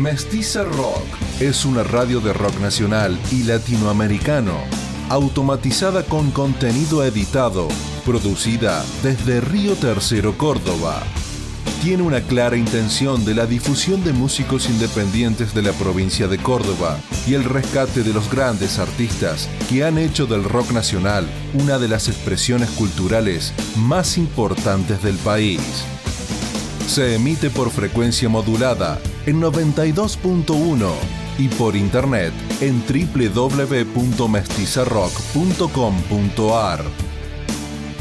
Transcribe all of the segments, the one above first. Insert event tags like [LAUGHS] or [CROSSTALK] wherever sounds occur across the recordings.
Mestiza Rock es una radio de rock nacional y latinoamericano, automatizada con contenido editado, producida desde Río Tercero, Córdoba. Tiene una clara intención de la difusión de músicos independientes de la provincia de Córdoba y el rescate de los grandes artistas que han hecho del rock nacional una de las expresiones culturales más importantes del país. Se emite por frecuencia modulada en 92.1 y por internet en www.mestizarrock.com.ar.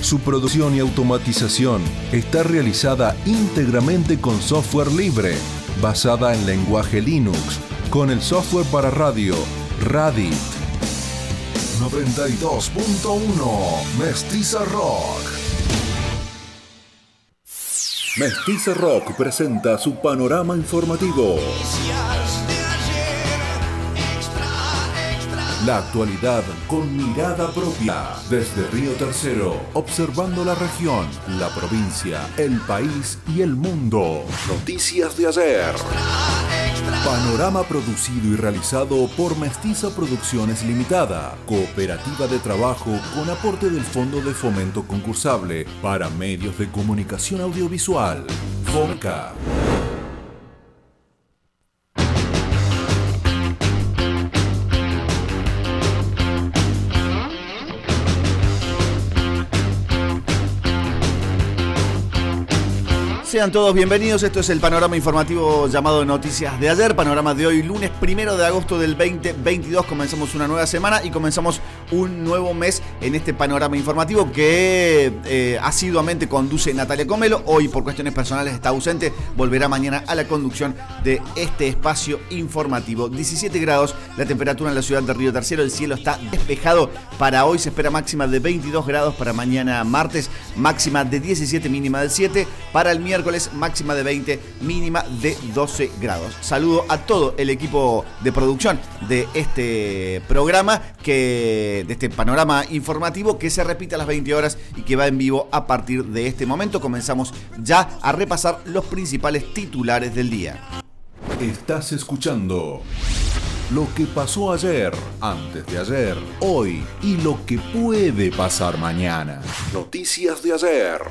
Su producción y automatización está realizada íntegramente con software libre, basada en lenguaje Linux, con el software para radio Radit. 92.1 Mestiza Rock. Mestiza Rock presenta su panorama informativo. La actualidad con mirada propia. Desde Río Tercero, observando la región, la provincia, el país y el mundo. Noticias de ayer. Panorama producido y realizado por Mestiza Producciones Limitada, cooperativa de trabajo con aporte del Fondo de Fomento Concursable para Medios de Comunicación Audiovisual. FONCA. Sean todos bienvenidos, esto es el panorama informativo llamado Noticias de ayer, panorama de hoy, lunes primero de agosto del 2022, comenzamos una nueva semana y comenzamos un nuevo mes en este panorama informativo que eh, asiduamente conduce Natalia Comelo, hoy por cuestiones personales está ausente, volverá mañana a la conducción de este espacio informativo. 17 grados la temperatura en la ciudad de Río Tercero, el cielo está despejado, para hoy. Se espera máxima de 22 grados, para mañana martes máxima de 17, mínima de 7, para el miércoles máxima de 20, mínima de 12 grados. Saludo a todo el equipo de producción de este programa, de este panorama informativo que se repite a las 20 horas y que va en vivo a partir de este momento. Comenzamos ya a repasar los principales titulares del día. Estás escuchando lo que pasó ayer, antes de ayer, hoy y lo que puede pasar mañana. Noticias de ayer.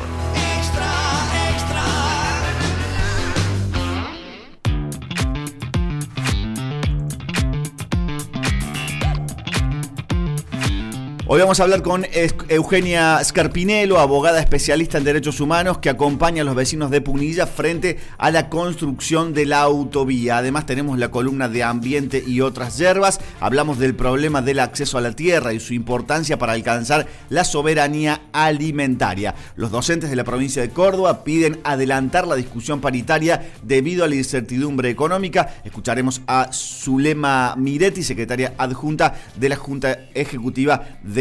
Hoy vamos a hablar con Eugenia Scarpinello, abogada especialista en derechos humanos que acompaña a los vecinos de Punilla frente a la construcción de la autovía. Además tenemos la columna de ambiente y otras hierbas. Hablamos del problema del acceso a la tierra y su importancia para alcanzar la soberanía alimentaria. Los docentes de la provincia de Córdoba piden adelantar la discusión paritaria debido a la incertidumbre económica. Escucharemos a Zulema Miretti, secretaria adjunta de la Junta Ejecutiva de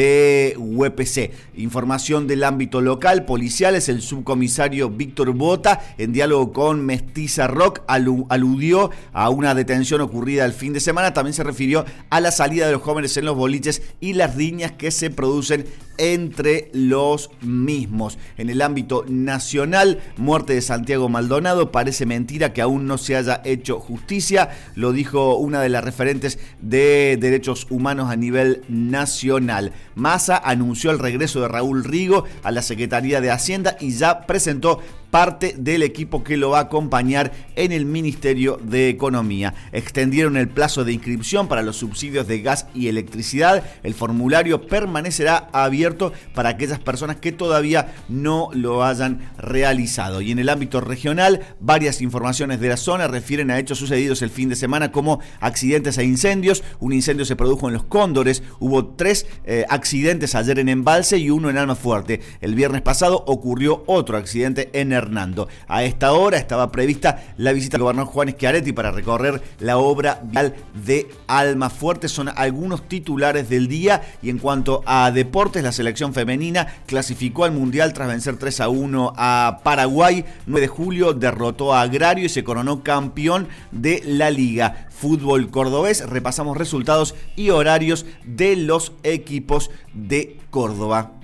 UPC. Información del ámbito local, policiales, el subcomisario Víctor Bota, en diálogo con Mestiza Rock, aludió a una detención ocurrida el fin de semana. También se refirió a la salida de los jóvenes en los boliches y las riñas que se producen entre los mismos. En el ámbito nacional, muerte de Santiago Maldonado, parece mentira que aún no se haya hecho justicia, lo dijo una de las referentes de derechos humanos a nivel nacional. Massa anunció el regreso de Raúl Rigo a la Secretaría de Hacienda y ya presentó parte del equipo que lo va a acompañar en el Ministerio de Economía. Extendieron el plazo de inscripción para los subsidios de gas y electricidad. El formulario permanecerá abierto para aquellas personas que todavía no lo hayan realizado. Y en el ámbito regional, varias informaciones de la zona refieren a hechos sucedidos el fin de semana como accidentes e incendios. Un incendio se produjo en Los Cóndores. Hubo tres eh, accidentes ayer en Embalse y uno en Alma Fuerte. El viernes pasado ocurrió otro accidente en Hernando. A esta hora estaba prevista la visita del gobernador Juan Schiaretti para recorrer la obra vial de Alma Fuerte. Son algunos titulares del día y en cuanto a deportes, la selección femenina clasificó al Mundial tras vencer 3 a 1 a Paraguay. 9 de julio derrotó a Agrario y se coronó campeón de la liga. Fútbol cordobés, repasamos resultados y horarios de los equipos de Córdoba.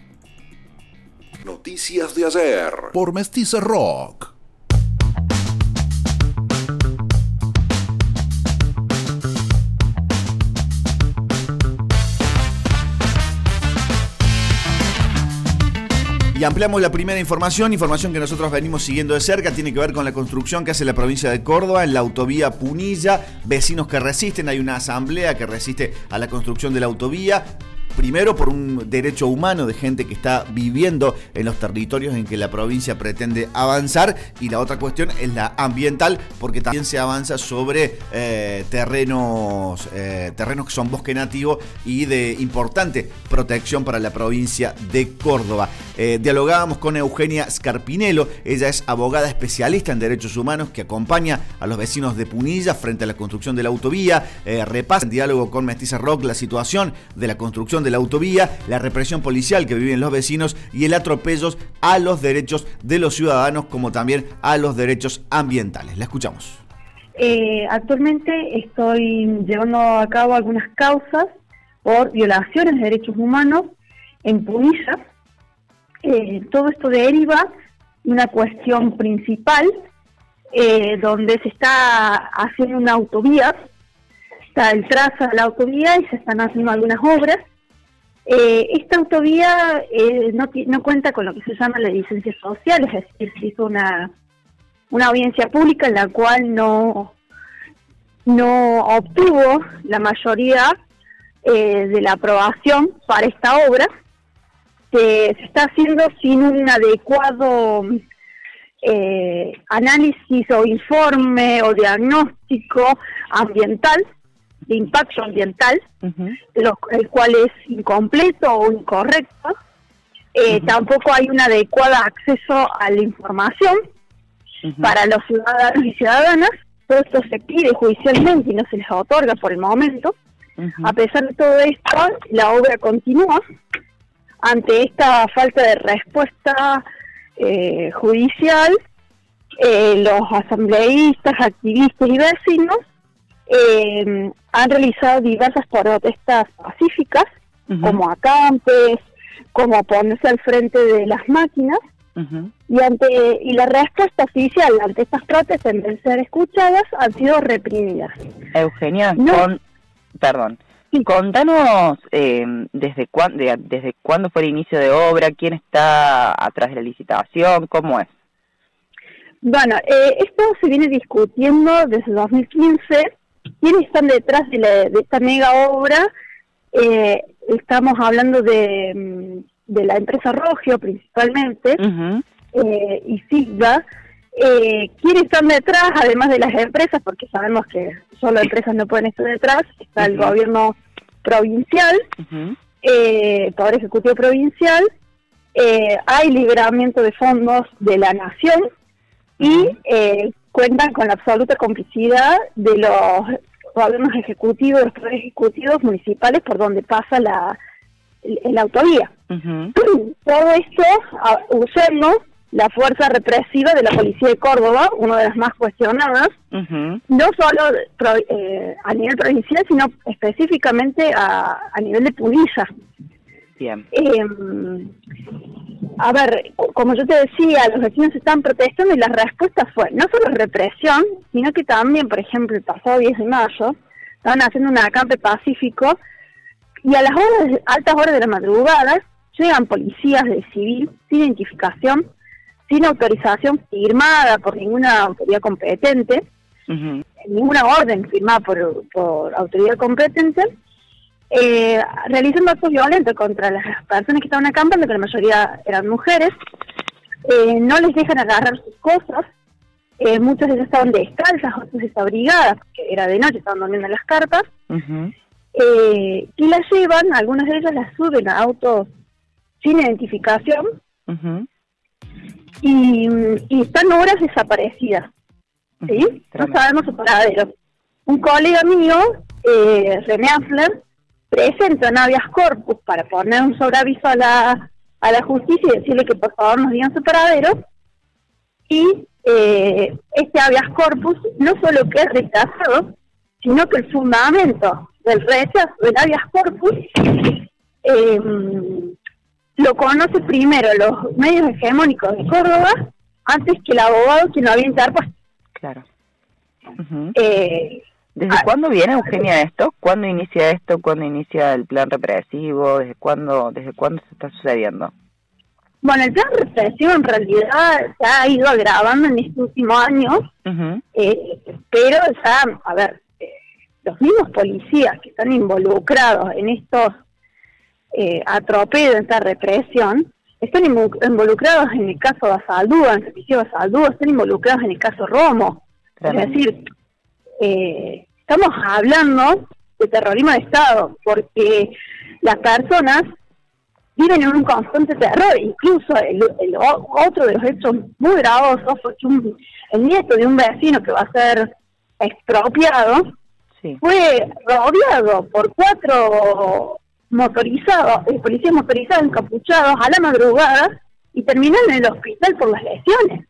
Noticias de ayer. Por Mestiza Rock. Y ampliamos la primera información, información que nosotros venimos siguiendo de cerca, tiene que ver con la construcción que hace la provincia de Córdoba en la autovía Punilla, vecinos que resisten, hay una asamblea que resiste a la construcción de la autovía, primero por un derecho humano de gente que está viviendo en los territorios en que la provincia pretende avanzar y la otra cuestión es la ambiental porque también se avanza sobre eh, terrenos, eh, terrenos que son bosque nativo y de importante protección para la provincia de Córdoba. Eh, dialogábamos con Eugenia Scarpinello, ella es abogada especialista en derechos humanos que acompaña a los vecinos de Punilla frente a la construcción de la autovía, repasa en diálogo con Mestiza Rock la situación de la construcción de la autovía, la represión policial que viven los vecinos y el atropello a los derechos de los ciudadanos como también a los derechos ambientales. La escuchamos. Eh, actualmente estoy llevando a cabo algunas causas por violaciones de derechos humanos en Punilla. Eh, todo esto deriva de una cuestión principal eh, donde se está haciendo una autovía, está el trazo de la autovía y se están haciendo algunas obras eh, esta autovía eh, no, no cuenta con lo que se llama la licencia social, es decir, se hizo una, una audiencia pública en la cual no, obtuvo la mayoría eh, de la aprobación para esta obra. Se, se está haciendo sin un adecuado análisis o informe o diagnóstico ambiental de impacto ambiental, el cual es incompleto o incorrecto. Eh, tampoco hay un adecuado acceso a la información para los ciudadanos y ciudadanas. Todo esto se pide judicialmente y no se les otorga por el momento. A pesar de todo esto, la obra continúa. Ante esta falta de respuesta eh, judicial, eh, los asambleístas, activistas y vecinos eh, han realizado diversas protestas pacíficas, como acampes, como ponerse al frente de las máquinas, y ante y la respuesta oficial ante estas protestas, en vez de ser escuchadas, han sido reprimidas. Eugenia, perdón, contanos eh, desde, cuándo, desde cuándo fue el inicio de obra, quién está atrás de la licitación, cómo es. Bueno, eh, esto se viene discutiendo desde 2015 ¿Quiénes están detrás de, esta mega obra? Eh, estamos hablando de, mm, de, la empresa Rogio principalmente eh, y SIGA. Eh, ¿Quiénes están detrás, además de las empresas? Porque sabemos que solo empresas no pueden estar detrás. Está el gobierno provincial, eh, Poder Ejecutivo Provincial. hay liberamiento de fondos de la nación y cuentan con la absoluta complicidad de los gobiernos ejecutivos, los poderes ejecutivos municipales por donde pasa la, la autovía. Todo esto usando la fuerza represiva de la policía de Córdoba, una de las más cuestionadas, no solo eh, a nivel provincial, sino específicamente a, a nivel de Punilla. Bien. Em, a ver, como yo te decía, los vecinos están protestando y la respuesta fue no solo represión, sino que también, por ejemplo, el pasado 10 de mayo, estaban haciendo un acampe pacífico y a las horas, altas horas de la madrugada llegan policías de civil sin identificación, sin autorización firmada por ninguna autoridad competente, ninguna orden firmada por, por autoridad competente, eh, realizando actos violentos contra las personas que estaban acampando, que la mayoría eran mujeres, eh, no les dejan agarrar sus cosas, eh, muchas de ellas estaban descalzas, otras desabrigadas, que era de noche, estaban durmiendo en las carpas, eh, y las llevan, algunas de ellas las suben a autos sin identificación, y, y, están horas desaparecidas, ¿sí? No sabemos su paradero. Un colega mío, eh, René Affler, presenta un habeas corpus para poner un sobreaviso a la, a la justicia y decirle que por favor nos digan su paradero. Y eh, este habeas corpus no solo que es rechazado, sino que el fundamento del rechazo del habeas corpus em, lo conoce primero los medios hegemónicos de Córdoba antes que el abogado que lo había interpuesto. Claro. eh, ¿Desde ah, cuándo viene Eugenia esto? ¿Cuándo inicia esto? ¿Cuándo inicia el plan represivo? ¿Desde cuándo, desde cuándo se está sucediendo? Bueno, el plan de represión en realidad se ha ido agravando en estos últimos años, eh, pero ya, a ver, eh, los mismos policías que están involucrados en estos eh, atropellos, en esta represión, están involucrados en el caso de Asaldúa, en el servicio de Asaldúa, están involucrados en el caso Romo. Es decir, eh, estamos hablando de terrorismo de Estado, porque las personas viven en un constante terror. Incluso el, otro de los hechos muy gravosos fue que el nieto de un vecino que va a ser expropiado fue rodeado por cuatro motorizados, eh, policías motorizados encapuchados a la madrugada y terminó en el hospital por las lesiones.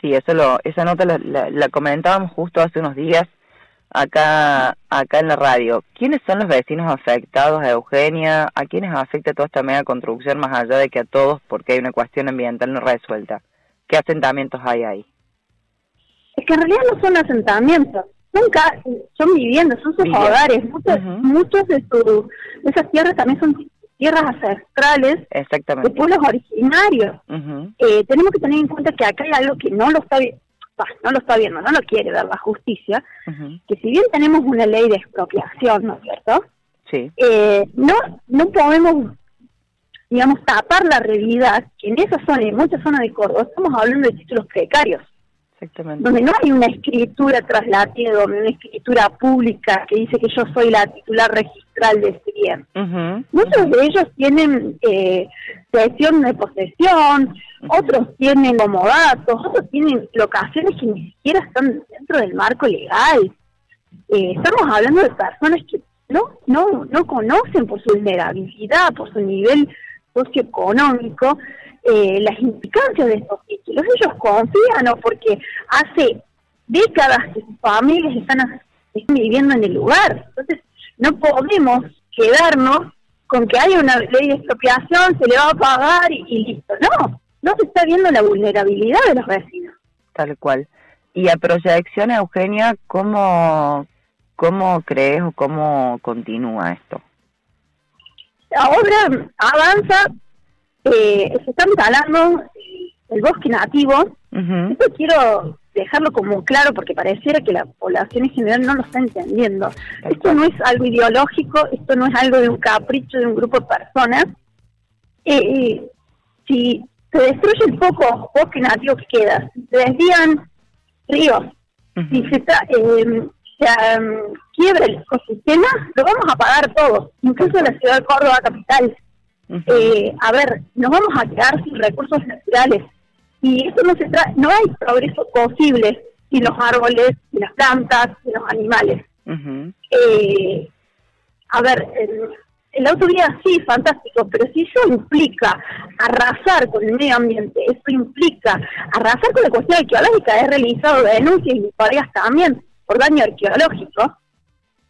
Sí, eso lo, esa nota la comentábamos justo hace unos días acá, acá en la radio. ¿Quiénes son los vecinos afectados a Eugenia? ¿A quiénes afecta toda esta mega construcción más allá de que a todos porque hay una cuestión ambiental no resuelta? ¿Qué asentamientos hay ahí? Es que en realidad no son asentamientos, son, son viviendas, son sus hogares. Muchos, muchos de, su, de esas tierras también son tierras ancestrales Exactamente. de pueblos originarios. eh, tenemos que tener en cuenta que acá hay algo que no lo está no lo está viendo, no lo quiere dar la justicia, que si bien tenemos una ley de expropiación, ¿no es cierto? Sí. Eh, no, no podemos, digamos, tapar la realidad que en esa zona y en muchas zonas de Córdoba estamos hablando de títulos precarios. Exactamente. Donde no hay una escritura traslativa, donde una escritura pública que dice que yo soy la titular registral de este bien. Muchos de ellos tienen eh, sesión de posesión, otros tienen datos, otros tienen locaciones que ni siquiera están dentro del marco legal. Eh, estamos hablando de personas que no, no, no conocen por su vulnerabilidad, por su nivel socioeconómico, eh, las implicancias de estos títulos. Ellos confían, ¿no? Porque hace décadas que sus familias están, viviendo en el lugar. Entonces, no podemos quedarnos con que haya una ley de expropiación, se le va a pagar y, listo. No, no se está viendo la vulnerabilidad de los vecinos. Tal cual. Y a proyección, Eugenia, ¿cómo, cómo crees o cómo continúa esto? La obra avanza eh, se están talando el bosque nativo. Esto quiero dejarlo como claro porque pareciera que la población en general no lo está entendiendo. Esto no es algo ideológico, esto no es algo de un capricho de un grupo de personas. Eh, si se destruye el poco bosque nativo que queda, se desvían ríos, si se, eh, quiebra el ecosistema, lo vamos a pagar todos, incluso la ciudad de Córdoba capital eh, a ver, nos vamos a quedar sin recursos naturales. Y eso no se trata, no hay progreso posible sin los árboles, sin las plantas, sin los animales. eh, a ver, el, el autovía sí, fantástico, pero si eso implica arrasar con el medio ambiente, eso implica arrasar con la cuestión arqueológica, he realizado denuncias y historias también por daño arqueológico,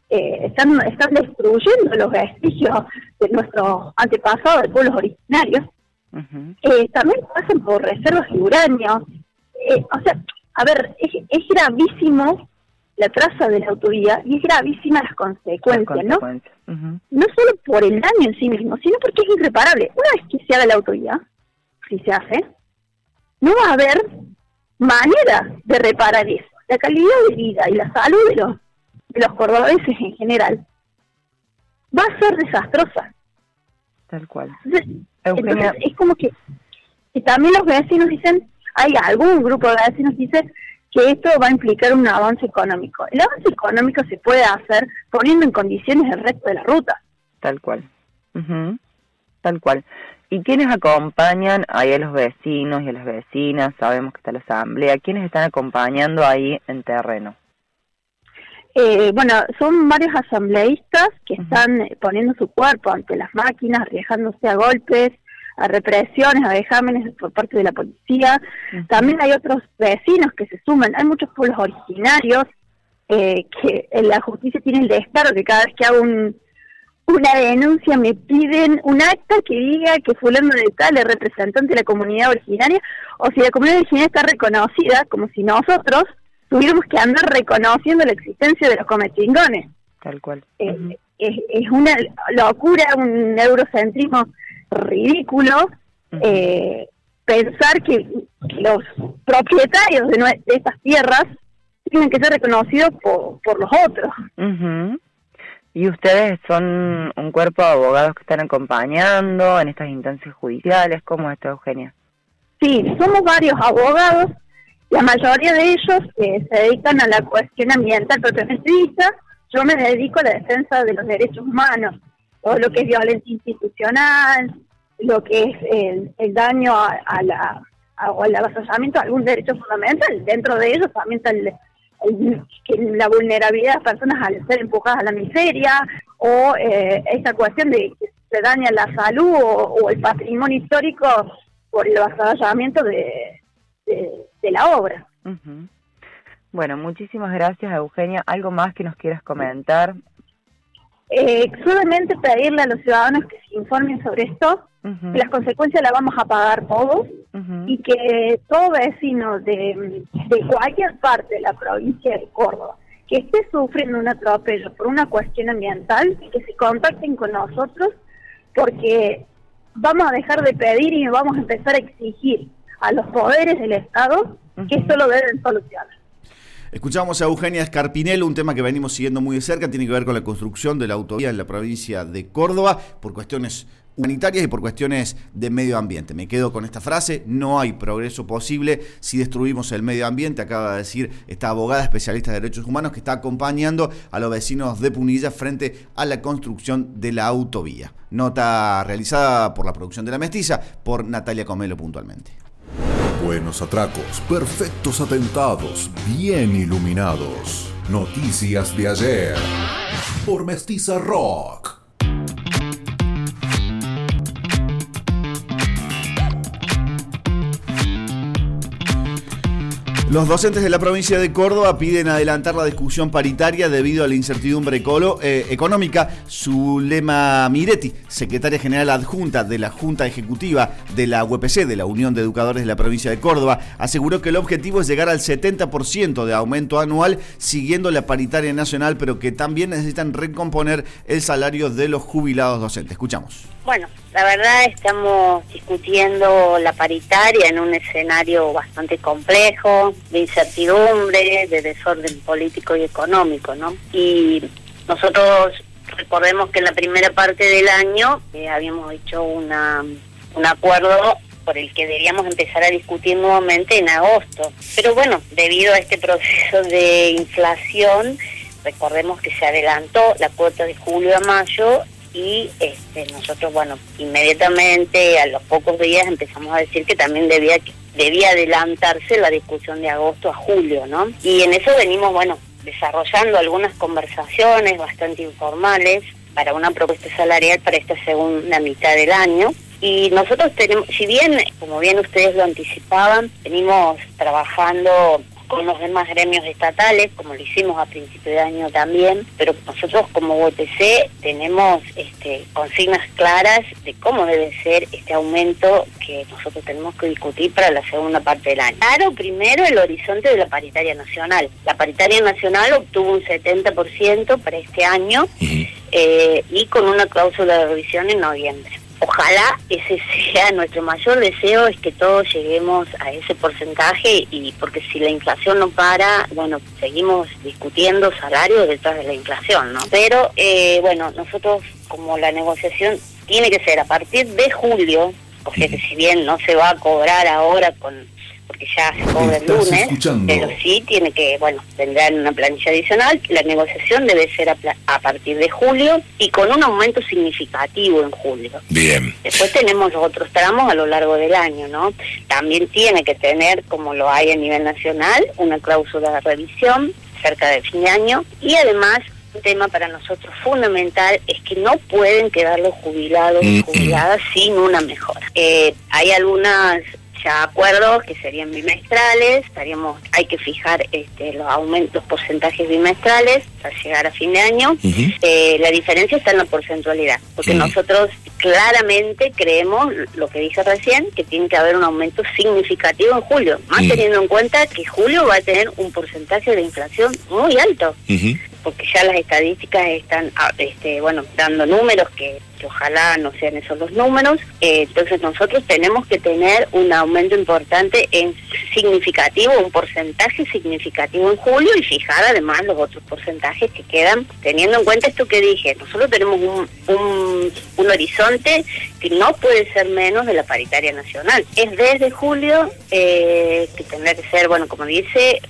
eh, están, están destruyendo los vestigios de nuestros antepasados, de pueblos originarios, eh, también pasan por reservas de uranio. Eh, o sea, a ver, es, es gravísimo la traza de la autovía y es gravísima las consecuencias, ¿no? No solo por el daño en sí mismo, sino porque es irreparable. Una vez que se haga la autovía, si se hace, no va a haber manera de reparar eso. La calidad de vida y la salud de los los cordobeses en general, va a ser desastrosa. Tal cual. Entonces, es como que, también los vecinos dicen, hay algún grupo de vecinos dice que esto va a implicar un avance económico. El avance económico se puede hacer poniendo en condiciones el resto de la ruta. Tal cual. Tal cual. ¿Y quiénes acompañan ahí a los vecinos y a las vecinas? Sabemos que está la asamblea. ¿Quiénes están acompañando ahí en terreno? Eh, bueno, son varios asambleístas que están eh, poniendo su cuerpo ante las máquinas, arriesgándose a golpes, a represiones, a vejámenes por parte de la policía. También hay otros vecinos que se suman. Hay muchos pueblos originarios eh, que la justicia tiene el descaro que cada vez que hago una denuncia me piden un acta que diga que fulano de tal es representante de la comunidad originaria o si la comunidad originaria está reconocida como si nosotros tuviéramos que andar reconociendo la existencia de los comechingones. Tal cual. Eh, es, una locura, un eurocentrismo ridículo, eh, pensar que los propietarios de, estas tierras tienen que ser reconocidos por, por los otros. ¿Y ustedes son un cuerpo de abogados que están acompañando en estas instancias judiciales? ¿Cómo es esto, Eugenia? Sí, somos varios abogados. La mayoría de ellos eh, se dedican a la cuestión ambiental propiamente dicha. Yo me dedico a la defensa de los derechos humanos, todo lo que es violencia institucional, lo que es el, daño a, la o el avasallamiento de algún derecho fundamental. Dentro de ellos también está el, la vulnerabilidad de las personas al ser empujadas a la miseria o eh, esta cuestión de que se daña la salud o, el patrimonio histórico por el avasallamiento de, la obra. Bueno, muchísimas gracias Eugenia. ¿Algo más que nos quieras comentar? Eh, solamente pedirle a los ciudadanos que se informen sobre esto, que las consecuencias las vamos a pagar todos y que todo vecino de, cualquier parte de la provincia de Córdoba que esté sufriendo un atropello por una cuestión ambiental, que se contacten con nosotros porque vamos a dejar de pedir y vamos a empezar a exigir a los poderes del Estado que esto lo deben solucionar. Escuchamos a Eugenia Escarpinelo, un tema que venimos siguiendo muy de cerca, tiene que ver con la construcción de la autovía en la provincia de Córdoba por cuestiones humanitarias y por cuestiones de medio ambiente. Me quedo con esta frase, no hay progreso posible si destruimos el medio ambiente, acaba de decir esta abogada especialista de derechos humanos que está acompañando a los vecinos de Punilla frente a la construcción de la autovía. Nota realizada por la producción de La Mestiza, por Natalia Comelo puntualmente. Buenos atracos, perfectos atentados, bien iluminados. Noticias de ayer. Por Mestiza Rock. Los docentes de la provincia de Córdoba piden adelantar la discusión paritaria debido a la incertidumbre eh, económica. Zulema Miretti, secretaria general adjunta de la Junta Ejecutiva de la UPC, de la Unión de Educadores de la provincia de Córdoba, aseguró que el objetivo es llegar al 70% de aumento anual siguiendo la paritaria nacional, pero que también necesitan recomponer el salario de los jubilados docentes. Escuchamos. Bueno, la verdad estamos discutiendo la paritaria en un escenario bastante complejo, de incertidumbre, de desorden político y económico, ¿no? Y nosotros recordemos que en la primera parte del año eh, habíamos hecho una, un acuerdo por el que deberíamos empezar a discutir nuevamente en agosto. Pero bueno, debido a este proceso de inflación, recordemos que se adelantó la cuota de julio a mayo y este, nosotros, bueno, inmediatamente a los pocos días empezamos a decir que también debía debía adelantarse la discusión de agosto a julio, ¿no? Y en eso venimos, bueno, desarrollando algunas conversaciones bastante informales para una propuesta salarial para esta segunda mitad del año. Y nosotros tenemos, si bien, como bien ustedes lo anticipaban, venimos trabajando con los demás gremios estatales, como lo hicimos a principio de año también, pero nosotros como UTC tenemos este, consignas claras de cómo debe ser este aumento que nosotros tenemos que discutir para la segunda parte del año. Claro, primero el horizonte de la paritaria nacional. La paritaria nacional obtuvo un 70% para este año eh, y con una cláusula de revisión en noviembre ojalá ese sea nuestro mayor deseo es que todos lleguemos a ese porcentaje y porque si la inflación no para bueno seguimos discutiendo salarios detrás de la inflación no pero eh, bueno nosotros como la negociación tiene que ser a partir de julio porque si bien no se va a cobrar ahora con porque ya se cobra el lunes, pero sí tiene que, bueno, tendrán una planilla adicional. La negociación debe ser a, partir de julio y con un aumento significativo en julio. Bien. Después tenemos los otros tramos a lo largo del año, ¿no? También tiene que tener, como lo hay a nivel nacional, una cláusula de revisión cerca de fin de año y además un tema para nosotros fundamental es que no pueden quedar los jubilados y jubiladas sin una mejora. Eh, hay algunas ya acuerdos que serían bimestrales, estaríamos, hay que fijar este, los aumentos, porcentajes bimestrales para llegar a fin de año. Eh, la diferencia está en la porcentualidad, porque nosotros claramente creemos, lo que dije recién, que tiene que haber un aumento significativo en julio, más teniendo en cuenta que julio va a tener un porcentaje de inflación muy alto. porque ya las estadísticas están, ah, este, bueno, dando números que, ojalá no sean esos los números. Eh, entonces nosotros tenemos que tener un aumento importante en significativo, un porcentaje significativo en julio y fijar además los otros porcentajes que quedan, teniendo en cuenta esto que dije. Nosotros tenemos un, un, un horizonte que no puede ser menos de la paritaria nacional. Es desde julio eh, que tendrá que ser, bueno, como dice,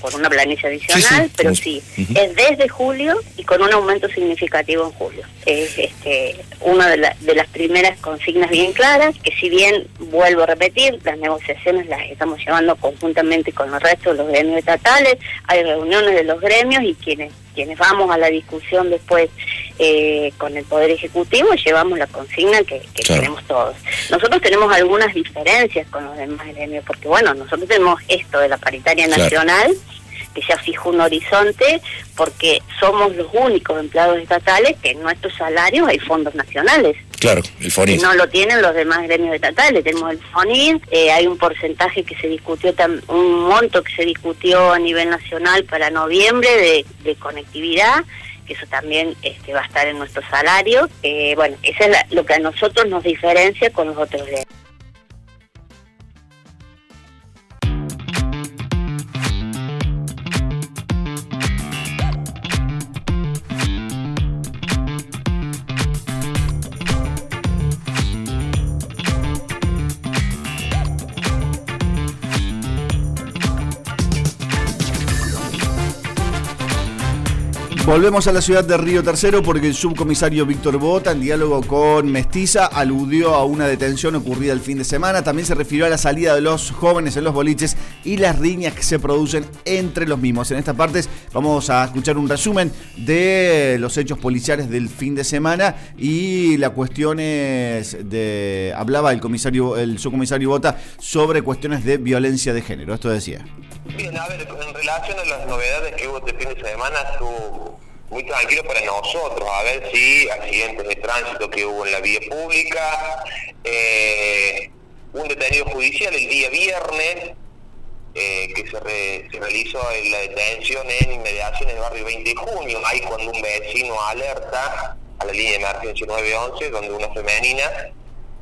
por una planicie adicional, pero sí, es desde julio y con un aumento significativo en julio. Es este, una de, de las primeras consignas bien claras, que si bien, vuelvo a repetir, las negociaciones las estamos llevando conjuntamente con el resto de los gremios estatales, hay reuniones de los gremios y quienes quienes vamos a la discusión después eh, con el Poder Ejecutivo, llevamos la consigna que, que tenemos todos. Nosotros tenemos algunas diferencias con los demás gremios, porque bueno, nosotros tenemos esto de la paritaria nacional, que ya fijó un horizonte porque somos los únicos empleados estatales que en nuestros salarios hay fondos nacionales. Claro, el FONIS. No lo tienen los demás gremios estatales. Tenemos el FONIS, eh, hay un porcentaje que se discutió, un monto que se discutió a nivel nacional para noviembre de, de conectividad que eso también este, va a estar en nuestro salario. Eh, bueno, eso es lo que a nosotros nos diferencia con los otros gremios. Volvemos a la ciudad de Río Tercero porque el subcomisario Víctor Bota, en diálogo con Mestiza, aludió a una detención ocurrida el fin de semana. También se refirió a la salida de los jóvenes en los boliches y las riñas que se producen entre los mismos. En estas partes vamos a escuchar un resumen de los hechos policiales del fin de semana y las cuestiones de. Hablaba el comisario, el subcomisario Bota sobre cuestiones de violencia de género. Esto decía. Bien, a ver, en relación a las novedades que hubo este fin de semana, estuvo muy tranquilo para nosotros, a ver si accidentes de tránsito que hubo en la vía pública, eh, un detenido judicial el día viernes, eh, que se, se realizó la detención en inmediaciones del barrio 20 de junio, ahí cuando un vecino alerta a la línea de emergencia 911, donde una femenina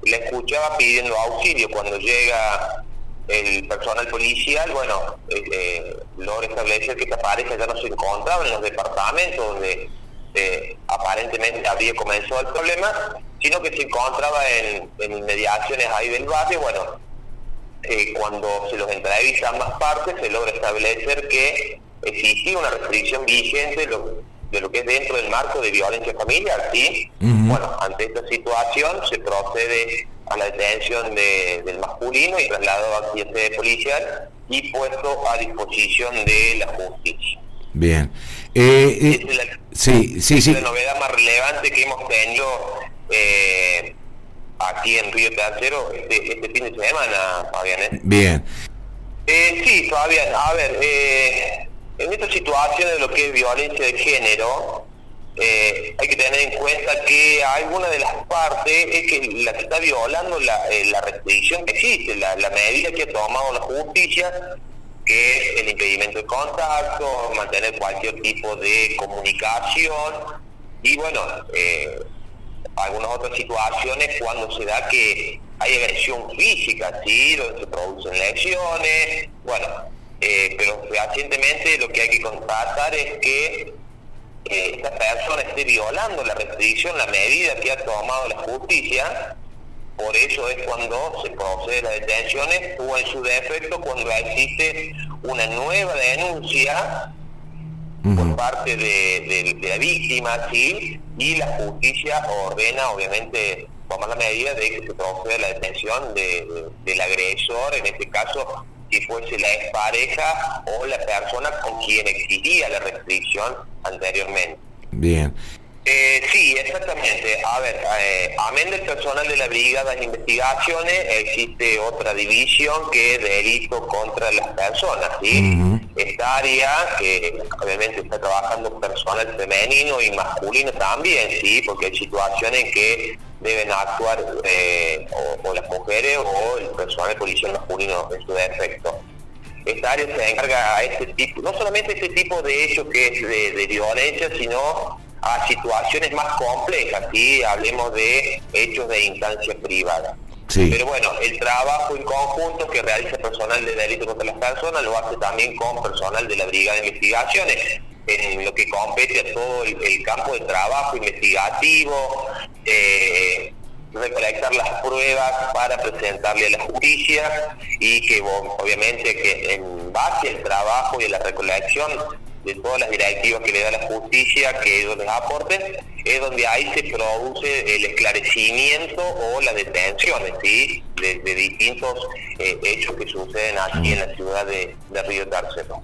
la escuchaba pidiendo auxilio cuando llega el personal policial, bueno, eh, eh, logra establecer que esta pareja ya no se encontraba en los departamentos donde aparentemente había comenzado el problema, sino que se encontraba en, inmediaciones ahí del barrio, bueno, eh, cuando se los entrevista ambas partes, se logra establecer que existía una restricción vigente de lo que es dentro del marco de violencia familiar, ¿sí? Bueno, ante esta situación se procede a la detención del masculino y trasladado a sede policial y puesto a disposición de la justicia. Bien. Eh, eh es la, sí, sí, sí. la novedad más relevante que hemos tenido eh, aquí en Río Tercero este, este fin de semana, Fabián. ¿eh? Bien. Eh, sí, Fabián, a ver, eh, en esta situación de lo que es violencia de género, eh, hay que tener en cuenta que alguna de las partes es que la que está violando la, eh, la restricción que existe, la, la, medida que ha tomado la justicia, que es el impedimento de contacto, mantener cualquier tipo de comunicación y bueno, eh, algunas otras situaciones cuando se da que hay agresión física, ¿sí? donde se producen lesiones, bueno, eh, pero recientemente lo que hay que constatar es que que esta persona esté violando la restricción, la medida que ha tomado la justicia, por eso es cuando se procede a las detenciones o en su defecto cuando existe una nueva denuncia por parte de, la víctima, ¿sí? y la justicia ordena obviamente tomar la medida de que se proceda a la detención del agresor, en este caso si fuese la expareja o la persona con quien existía la restricción anteriormente. Bien. Eh, sí, exactamente. A ver, eh, amén del personal de la Brigada de Investigaciones, existe otra división que es delito contra las personas, ¿sí? Esta área que obviamente está trabajando personal femenino y masculino también, ¿sí? Porque hay situaciones en que deben actuar eh, o, las mujeres o el personal policial masculino en su defecto. esta área se encarga a este tipo, no solamente este tipo de hechos que es de, violencia, sino a situaciones más complejas, ¿sí? hablemos de hechos de instancia privada. Pero bueno, el trabajo en conjunto que realiza personal de delito contra las personas lo hace también con personal de la Brigada de Investigaciones, en lo que compete a todo el, campo de trabajo investigativo, eh, recolectar las pruebas para presentarle a la justicia y que obviamente que en base al trabajo y a la recolección de todas las directivas que le da la justicia, que ellos les aporten, es donde ahí se produce el esclarecimiento o las detenciones ¿sí? de, distintos eh, hechos que suceden aquí en la ciudad de, Río Tercero.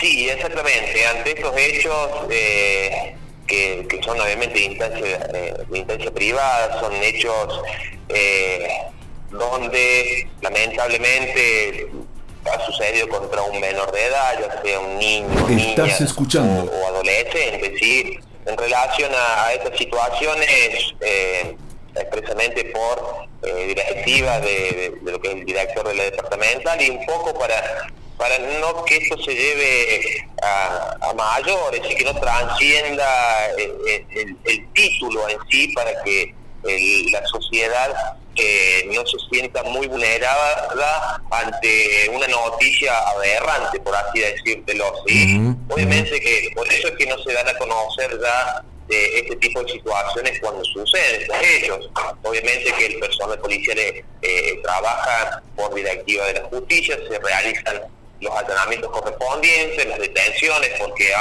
Sí, exactamente. Ante estos hechos eh, que, son obviamente de instancia, eh, de instancia privada, son hechos donde lamentablemente ha sucedido contra un menor de edad, ya sea un niño, niña O, adolescente, ¿sí? En relación a, estas situaciones, eh, expresamente por eh, directiva de, lo que es el director de la departamental y un poco para para no que esto se lleve a, mayores y que no transcienda el, el, título en sí para que la sociedad no se sienta muy vulnerada ante una noticia aberrante, por así decírtelo. ¿sí? Obviamente que por eso es que no se dan a conocer ya de este tipo de situaciones cuando suceden estos hechos. Obviamente que el personal policial eh, eh, trabaja por directiva de la justicia, se realizan los allanamientos correspondientes, las detenciones, porque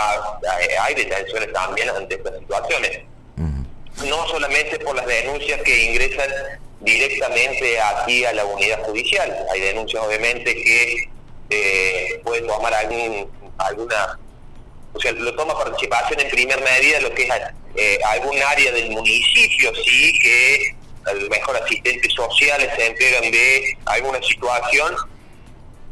hay detenciones también ante estas situaciones. No solamente por las denuncias que ingresan directamente aquí a la unidad judicial. Hay denuncias obviamente que eh, puede tomar algún, alguna, o sea, lo toma participación en primer medida lo que es eh, algún área del municipio, sí, que a lo mejor asistentes sociales se enteran de alguna situación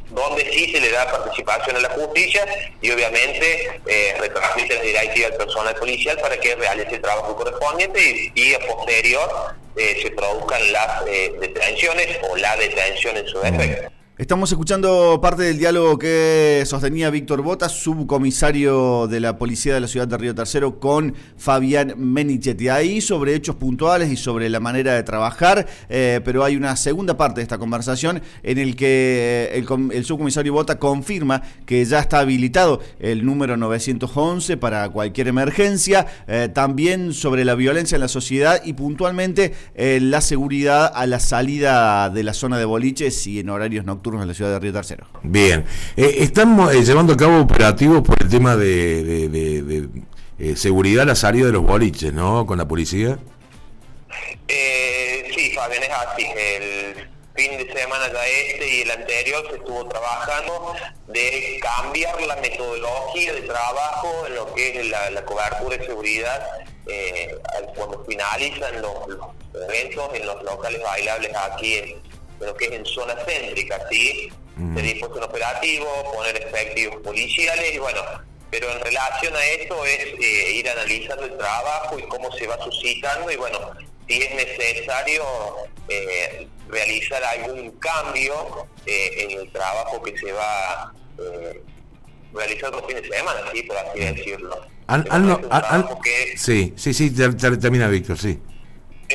donde sí se le da participación a la justicia y obviamente eh, retransmite la directiva al personal policial para que realice el trabajo correspondiente y, a posterior eh, se produzcan las eh, detenciones o la detención en su defecto. Estamos escuchando parte del diálogo que sostenía Víctor Botas, subcomisario de la Policía de la Ciudad de Río Tercero, con Fabián Menichetti. Ahí sobre hechos puntuales y sobre la manera de trabajar, eh, pero hay una segunda parte de esta conversación en el que eh, el, subcomisario Bota confirma que ya está habilitado el número 911 para cualquier emergencia, eh, también sobre la violencia en la sociedad y puntualmente la seguridad a la salida de la zona de boliches y en horarios nocturnos en la ciudad de Río Tercero. Bien, eh, estamos eh, llevando a cabo operativos por el tema de, eh, seguridad la salida de los boliches, ¿no? Con la policía. sí, Fabián, es así. El fin de semana ya este y el anterior se estuvo trabajando de cambiar la metodología de trabajo en lo que es la, cobertura de seguridad cuando finalizan los, eventos en los locales bailables aquí en, pero que es en zona céntrica, ¿sí? Se dispuso un operativo, poner efectivos policiales y bueno, pero en relación a esto es eh, ir analizando el trabajo y cómo se va suscitando y bueno, si es necesario eh, realizar algún cambio eh, en el trabajo que se va eh, realizando los fines de semana, ¿sí? por así decirlo. sí, sí, sí, termina Víctor, sí.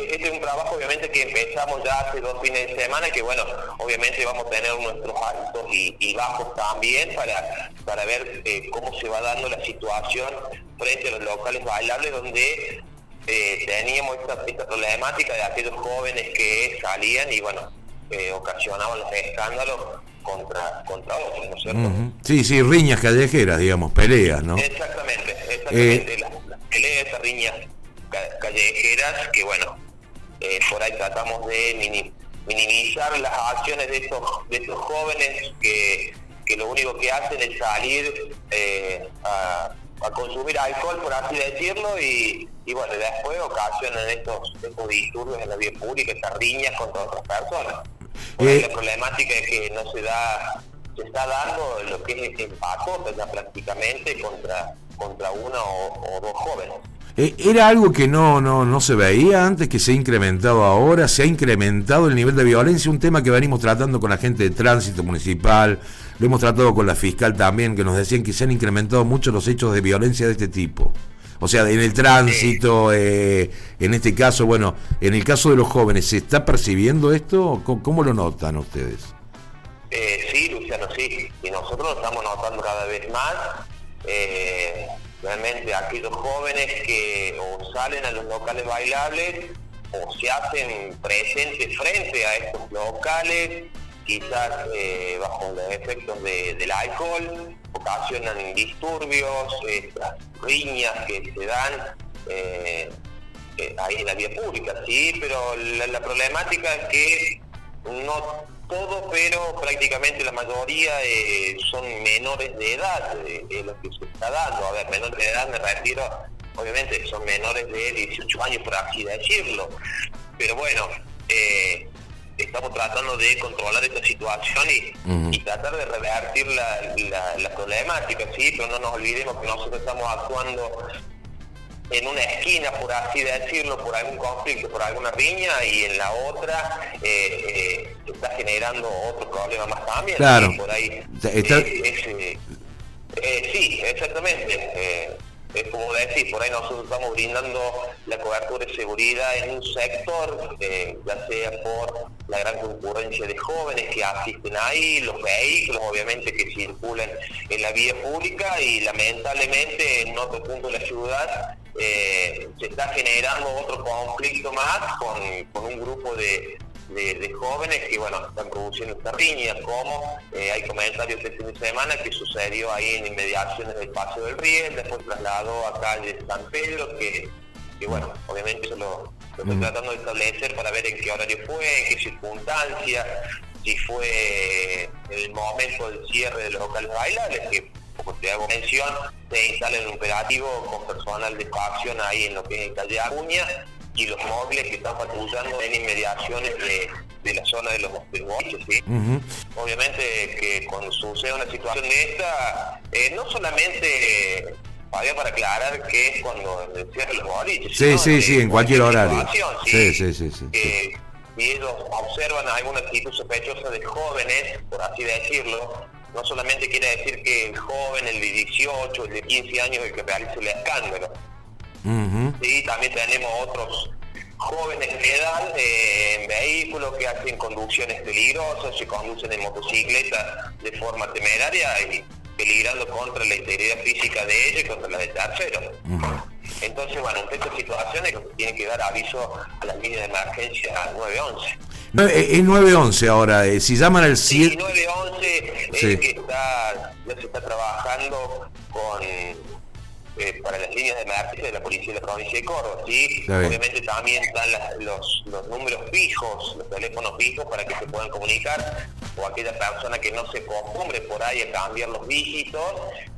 Este es un trabajo obviamente que empezamos ya hace dos fines de semana y que bueno, obviamente vamos a tener nuestros altos y, bajos también para, para ver eh, cómo se va dando la situación frente a los locales bailables donde eh, teníamos esta, problemática de aquellos jóvenes que salían y bueno, eh, ocasionaban los escándalos contra, contra otros, ¿no es cierto? Sí, sí, riñas callejeras, digamos, peleas, ¿no? Exactamente, exactamente, las, peleas, riñas callejeras que bueno, eh, por ahí tratamos de minimizar las acciones de estos, de estos jóvenes que, lo único que hacen es salir eh, a, consumir alcohol, por así decirlo, y, bueno, después ocasionan estos, estos disturbios en la vía pública, estas riñas contra otras personas. Eh, la problemática es que no se da, se está dando lo que es este empacota prácticamente contra, contra uno o dos jóvenes. Eh, ¿Era algo que no, no, no se veía antes, que se ha incrementado ahora? ¿Se ha incrementado el nivel de violencia? Un tema que venimos tratando con la gente de tránsito municipal, lo hemos tratado con la fiscal también, que nos decían que se han incrementado mucho los hechos de violencia de este tipo. O sea, en el tránsito, eh, en este caso, bueno, en el caso de los jóvenes, ¿se está percibiendo esto? ¿Cómo, lo notan ustedes? Eh, sí, Luciano, sí. Y nosotros lo estamos notando cada vez más. Eh, realmente aquellos jóvenes que o salen a los locales bailables o se hacen presentes frente a estos locales, quizás eh, bajo los efectos del alcohol, ocasionan disturbios, estas riñas que se dan eh, eh, ahí en la vía pública, sí, pero la, problemática es que no todo, pero prácticamente la mayoría son menores de edad, de lo que se está dando. A ver, menores de edad me refiero, obviamente, son menores de 18 años, por así decirlo. Pero bueno, eh, estamos tratando de controlar esta situación y, tratar de revertir la, la, problemática, ¿sí? Pero no nos olvidemos que nosotros estamos actuando en una esquina, por así decirlo, por algún conflicto, por alguna riña, y en la otra eh, eh, se está generando otro problema más también. Claro. Por ahí, eh, sí, exactamente es como decir, por ahí nosotros estamos brindando la cobertura de seguridad en un sector, eh, ya sea por la gran concurrencia de jóvenes que asisten ahí, los vehículos obviamente que circulan en la vía pública y lamentablemente en otro punto de la ciudad eh, se está generando otro conflicto más con un grupo de, de, jóvenes que bueno están produciendo esta riña, como eh, hay comentarios este fin de semana que sucedió ahí en inmediaciones del Paseo del Riel, después trasladó a calle San Pedro, que, bueno, obviamente eso lo, estoy tratando de establecer para ver en qué horario fue, en qué circunstancias, si fue el momento del cierre de los locales bailables, que como te hago mención, se instala un operativo con personal de facción ahí en lo que es calle Acuña y los móviles que están patrullando en inmediaciones de, la zona de los, de ¿sí? Obviamente que cuando sucede una situación de esta, eh, no solamente había para aclarar que es cuando cierran los boliches. Sí, sí, sí, en cualquier horario. Sí, sí, sí. sí, y ellos observan alguna actitud sospechosa de jóvenes, por así decirlo, no solamente quiere decir que el joven, el de 18, el de 15 años, el que realice el escándalo, Sí, también tenemos otros jóvenes de edad en vehículos que hacen conducciones peligrosas, se conducen en motocicleta de forma temeraria y peligrando contra la integridad física de ellos y contra la de terceros. Entonces, bueno, en estas situaciones tienen que dar aviso a las líneas de emergencia 911. No, es 911 ahora, eh, si llaman al 7... Sí, 911 es que está, ya se está trabajando con eh, para las líneas de emergencia de la Policía de la Provincia de Córdoba. ¿sí? Obviamente también están los, los números fijos, los teléfonos fijos para que se puedan comunicar o aquella persona que no se costumbre por ahí a cambiar los dígitos,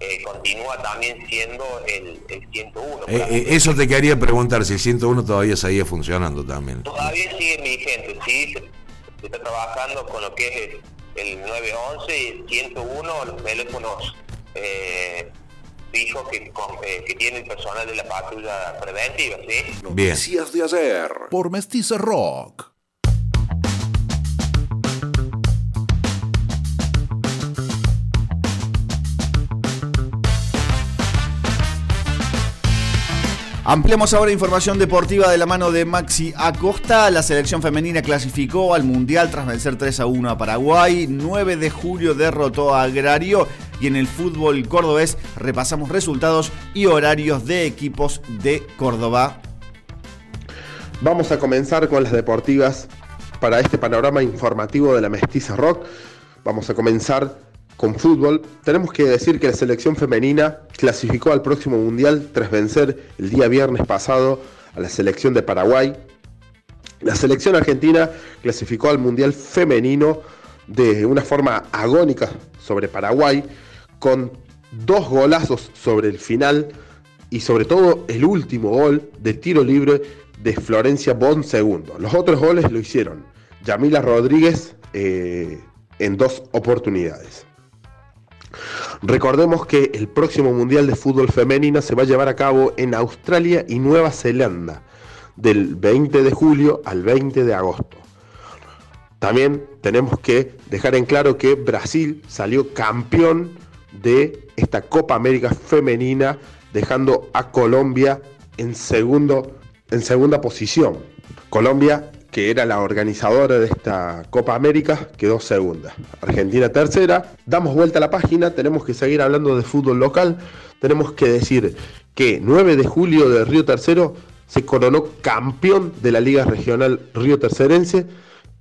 eh, continúa también siendo el, el 101. Eh, eso te quería preguntar, si el 101 todavía seguía funcionando también. Todavía sigue vigente, sí, se, está trabajando con lo que es el, 911 y el 101, los teléfonos dijo que, eh, que tiene el personal de la patrulla preventiva, ¿sí? Noticias de ayer por Mestiza Rock. Ampliamos ahora información deportiva de la mano de Maxi Acosta. La selección femenina clasificó al Mundial tras vencer 3 a 1 a Paraguay. 9 de julio derrotó a Agrario. Y en el fútbol cordobés repasamos resultados y horarios de equipos de Córdoba. Vamos a comenzar con las deportivas para este panorama informativo de la Mestiza Rock. Vamos a comenzar con fútbol, tenemos que decir que la selección femenina clasificó al próximo Mundial tras vencer el día viernes pasado a la selección de Paraguay. La selección argentina clasificó al Mundial femenino de una forma agónica sobre Paraguay, con dos golazos sobre el final y sobre todo el último gol de tiro libre de Florencia Bon segundo. Los otros goles lo hicieron Yamila Rodríguez eh, en dos oportunidades. Recordemos que el próximo Mundial de Fútbol Femenina se va a llevar a cabo en Australia y Nueva Zelanda, del 20 de julio al 20 de agosto. También tenemos que dejar en claro que Brasil salió campeón de esta Copa América femenina, dejando a Colombia en, segundo, en segunda posición. Colombia, que era la organizadora de esta Copa América, quedó segunda. Argentina tercera. Damos vuelta a la página, tenemos que seguir hablando de fútbol local. Tenemos que decir que 9 de julio de Río Tercero se coronó campeón de la Liga Regional Río Tercerense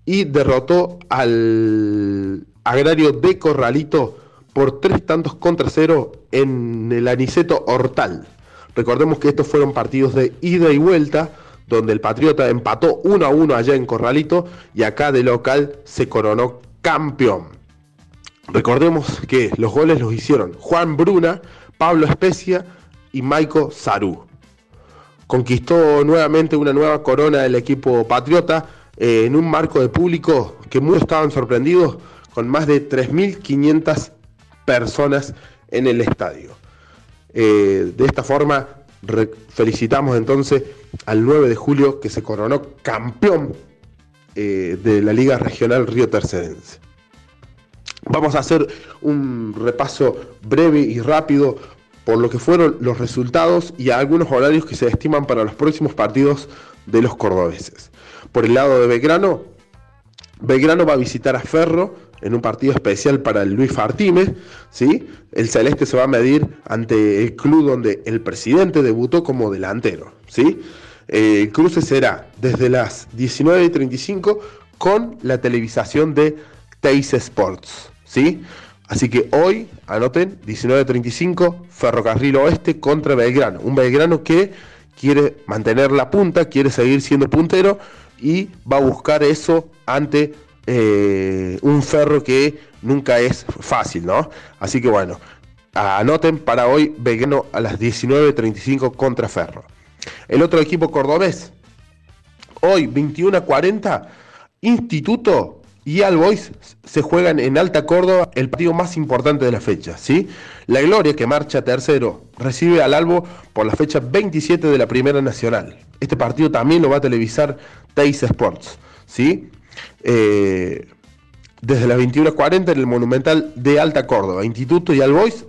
y derrotó al agrario de Corralito por tres tantos contra cero en el Aniceto Hortal. Recordemos que estos fueron partidos de ida y vuelta, donde el Patriota empató 1 a 1 allá en Corralito y acá de local se coronó campeón. Recordemos que los goles los hicieron Juan Bruna, Pablo Especia y Maiko Sarú conquistó nuevamente una nueva corona del equipo patriota eh, en un marco de público que muchos estaban sorprendidos con más de 3.500 personas en el estadio. Eh, de esta forma felicitamos entonces al 9 de julio que se coronó campeón eh, de la Liga Regional Río Tercerense. Vamos a hacer un repaso breve y rápido por lo que fueron los resultados y algunos horarios que se estiman para los próximos partidos de los cordobeses. Por el lado de Belgrano, Belgrano va a visitar a Ferro en un partido especial para el Luis Fartime, ¿sí? El Celeste se va a medir ante el club donde el presidente debutó como delantero, ¿sí? El cruce será desde las 19.35 con la televisación de Teis Sports, ¿sí? Así que hoy, anoten, 19.35, Ferrocarril Oeste contra Belgrano. Un Belgrano que quiere mantener la punta, quiere seguir siendo puntero y va a buscar eso ante eh, un ferro que nunca es fácil, ¿no? Así que bueno, anoten para hoy Belgrano a las 19.35 contra Ferro. El otro equipo cordobés, hoy 21.40, Instituto y Al Boys se juegan en Alta Córdoba el partido más importante de la fecha. ¿sí? La Gloria, que marcha tercero, recibe al Albo por la fecha 27 de la Primera Nacional. Este partido también lo va a televisar Teis Sports. ¿sí? Eh, desde las 21.40 en el Monumental de Alta Córdoba. Instituto y Al Boys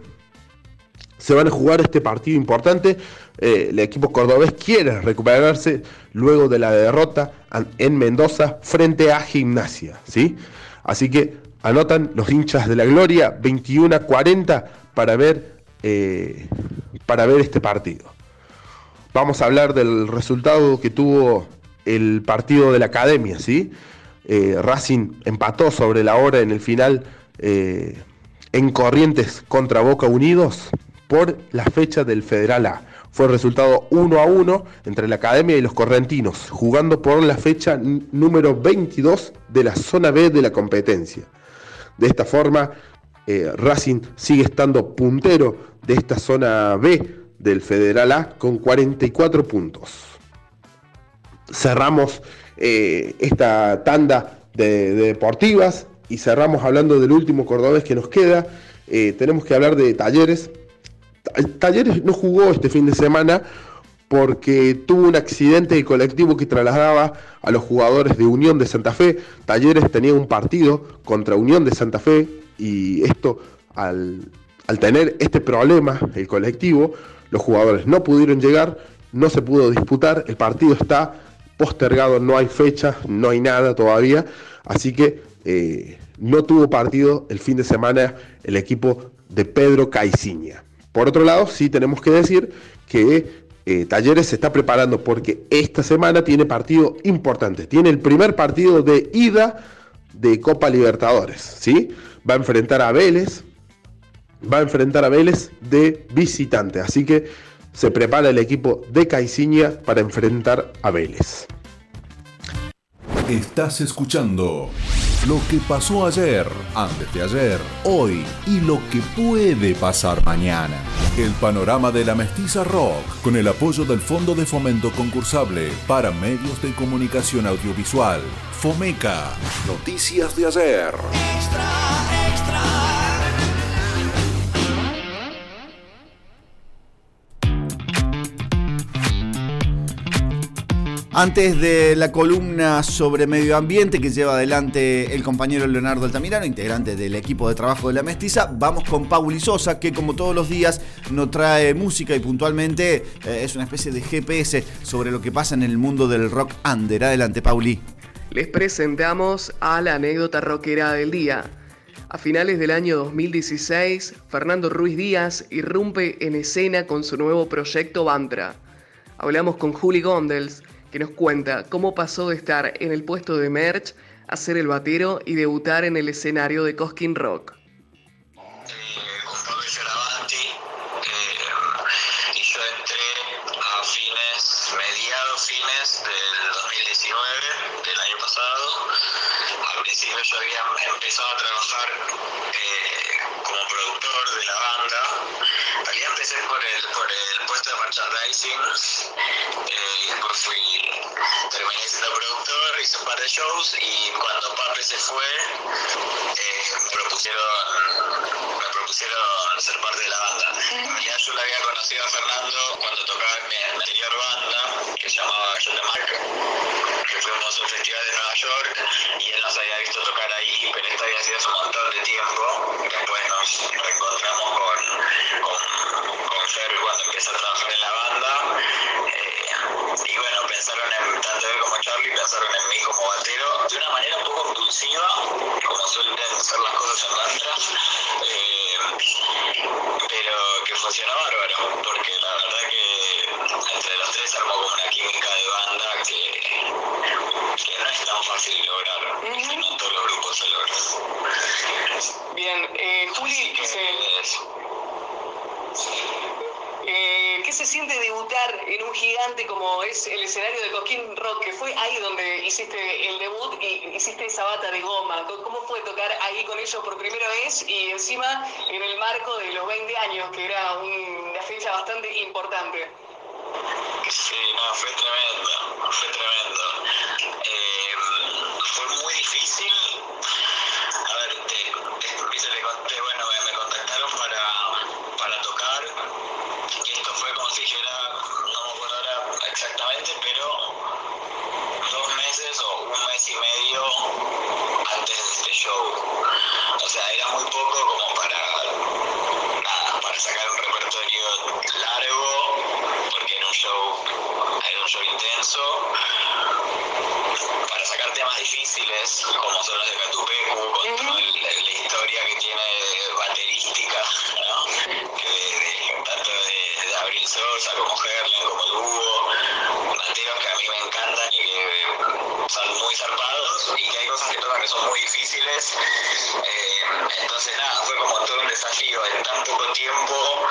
se van a jugar este partido importante. Eh, el equipo cordobés quiere recuperarse luego de la derrota en Mendoza frente a Gimnasia. ¿sí? Así que anotan los hinchas de la Gloria 21 a 40 para ver, eh, para ver este partido. Vamos a hablar del resultado que tuvo el partido de la Academia. ¿sí? Eh, Racing empató sobre la hora en el final en Corrientes contra Boca Unidos por la fecha del Federal A. Fue resultado 1 a 1 entre la Academia y los Correntinos, jugando por la fecha número 22 de la zona B de la competencia. De esta forma, eh, Racing sigue estando puntero de esta zona B del Federal A con 44 puntos. Cerramos eh, esta tanda de, deportivas y cerramos hablando del último cordobés que nos queda. Eh, tenemos que hablar de talleres Talleres no jugó este fin de semana porque tuvo un accidente de colectivo que trasladaba a los jugadores de Unión de Santa Fe. Talleres tenía un partido contra Unión de Santa Fe y esto al, tener este problema, el colectivo, los jugadores no pudieron llegar, no se pudo disputar, el partido está postergado, no hay fecha, no hay nada todavía, así que eh, no tuvo partido el fin de semana el equipo de Pedro Caiciña. Por otro lado, sí tenemos que decir que eh, Talleres se está preparando porque esta semana tiene partido importante. Tiene el primer partido de ida de Copa Libertadores. ¿sí? Va a enfrentar a Vélez. Va a enfrentar a Vélez de visitante. Así que se prepara el equipo de Caiciña para enfrentar a Vélez. Estás escuchando lo que pasó ayer, antes de ayer, hoy y lo que puede pasar mañana. El panorama de la mestiza rock con el apoyo del Fondo de Fomento Concursable para Medios de Comunicación Audiovisual. Fomeca. Noticias de ayer. Extra, extra. Antes de la columna sobre medio ambiente que lleva adelante el compañero Leonardo Altamirano, integrante del equipo de trabajo de la Mestiza, vamos con Pauli Sosa, que como todos los días nos trae música y puntualmente eh, es una especie de GPS sobre lo que pasa en el mundo del rock under. Adelante, Pauli. Les presentamos a la anécdota rockera del día. A finales del año 2016, Fernando Ruiz Díaz irrumpe en escena con su nuevo proyecto Bantra. Hablamos con Juli Gondels, que nos cuenta cómo pasó de estar en el puesto de merch a ser el batero y debutar en el escenario de Cosquín Rock. yo había empezado a trabajar eh, como productor de la banda. Había empecé por el, de merchandising eh, después fui, terminé siendo productor, hice un par de shows y cuando Pape se fue eh, me propusieron me propusieron ser parte de la banda. En realidad yo la había conocido a Fernando cuando tocaba en mi anterior banda que se llamaba Mark, que fuimos a un festival de Nueva York y él nos había visto tocar ahí, pero esto había sido hace un montón de tiempo. Después nos reencontramos con, con, con Fer cuando empecé a trabajar en la banda. Eh, y bueno, pensaron en, tanto él como Charlie, pensaron en mí como batero de una manera un poco impulsiva, como suelen ser las cosas en Mantra. Eh, pero que funcionó bárbaro, porque la verdad que entre los tres armó como una química de banda que, que no es tan fácil lograr, que no todos los grupos se logran. Bien, eh, Juli, que se... Eh, ¿Qué se siente debutar en un gigante como es el escenario de Cosquín Rock? Que fue ahí donde hiciste el debut y hiciste esa bata de goma. ¿Cómo fue tocar ahí con ellos por primera vez y encima en el marco de los 20 años, que era una fecha bastante importante? Sí, no, fue tremendo. Eh, fue muy difícil. A ver, te, te, te conté, bueno, me, me contactaron para, para tocar y esto fue como si dijera, no me acuerdo ahora exactamente, pero dos meses o un mes y medio antes de este show. O sea, era muy poco como para nada, para sacar un repertorio largo, porque era un show, era un show intenso, para sacar temas difíciles, como son los de Catupecu, con toda la, la historia que tiene baterística, ¿no? que de, tanto de, de Abril Sosa como Herlen, como Lugo, bateros que a mí me encantan y que son muy zarpados y que hay cosas que tocan que son muy difíciles. Eh, entonces nada, fue como todo un desafío en tan poco tiempo,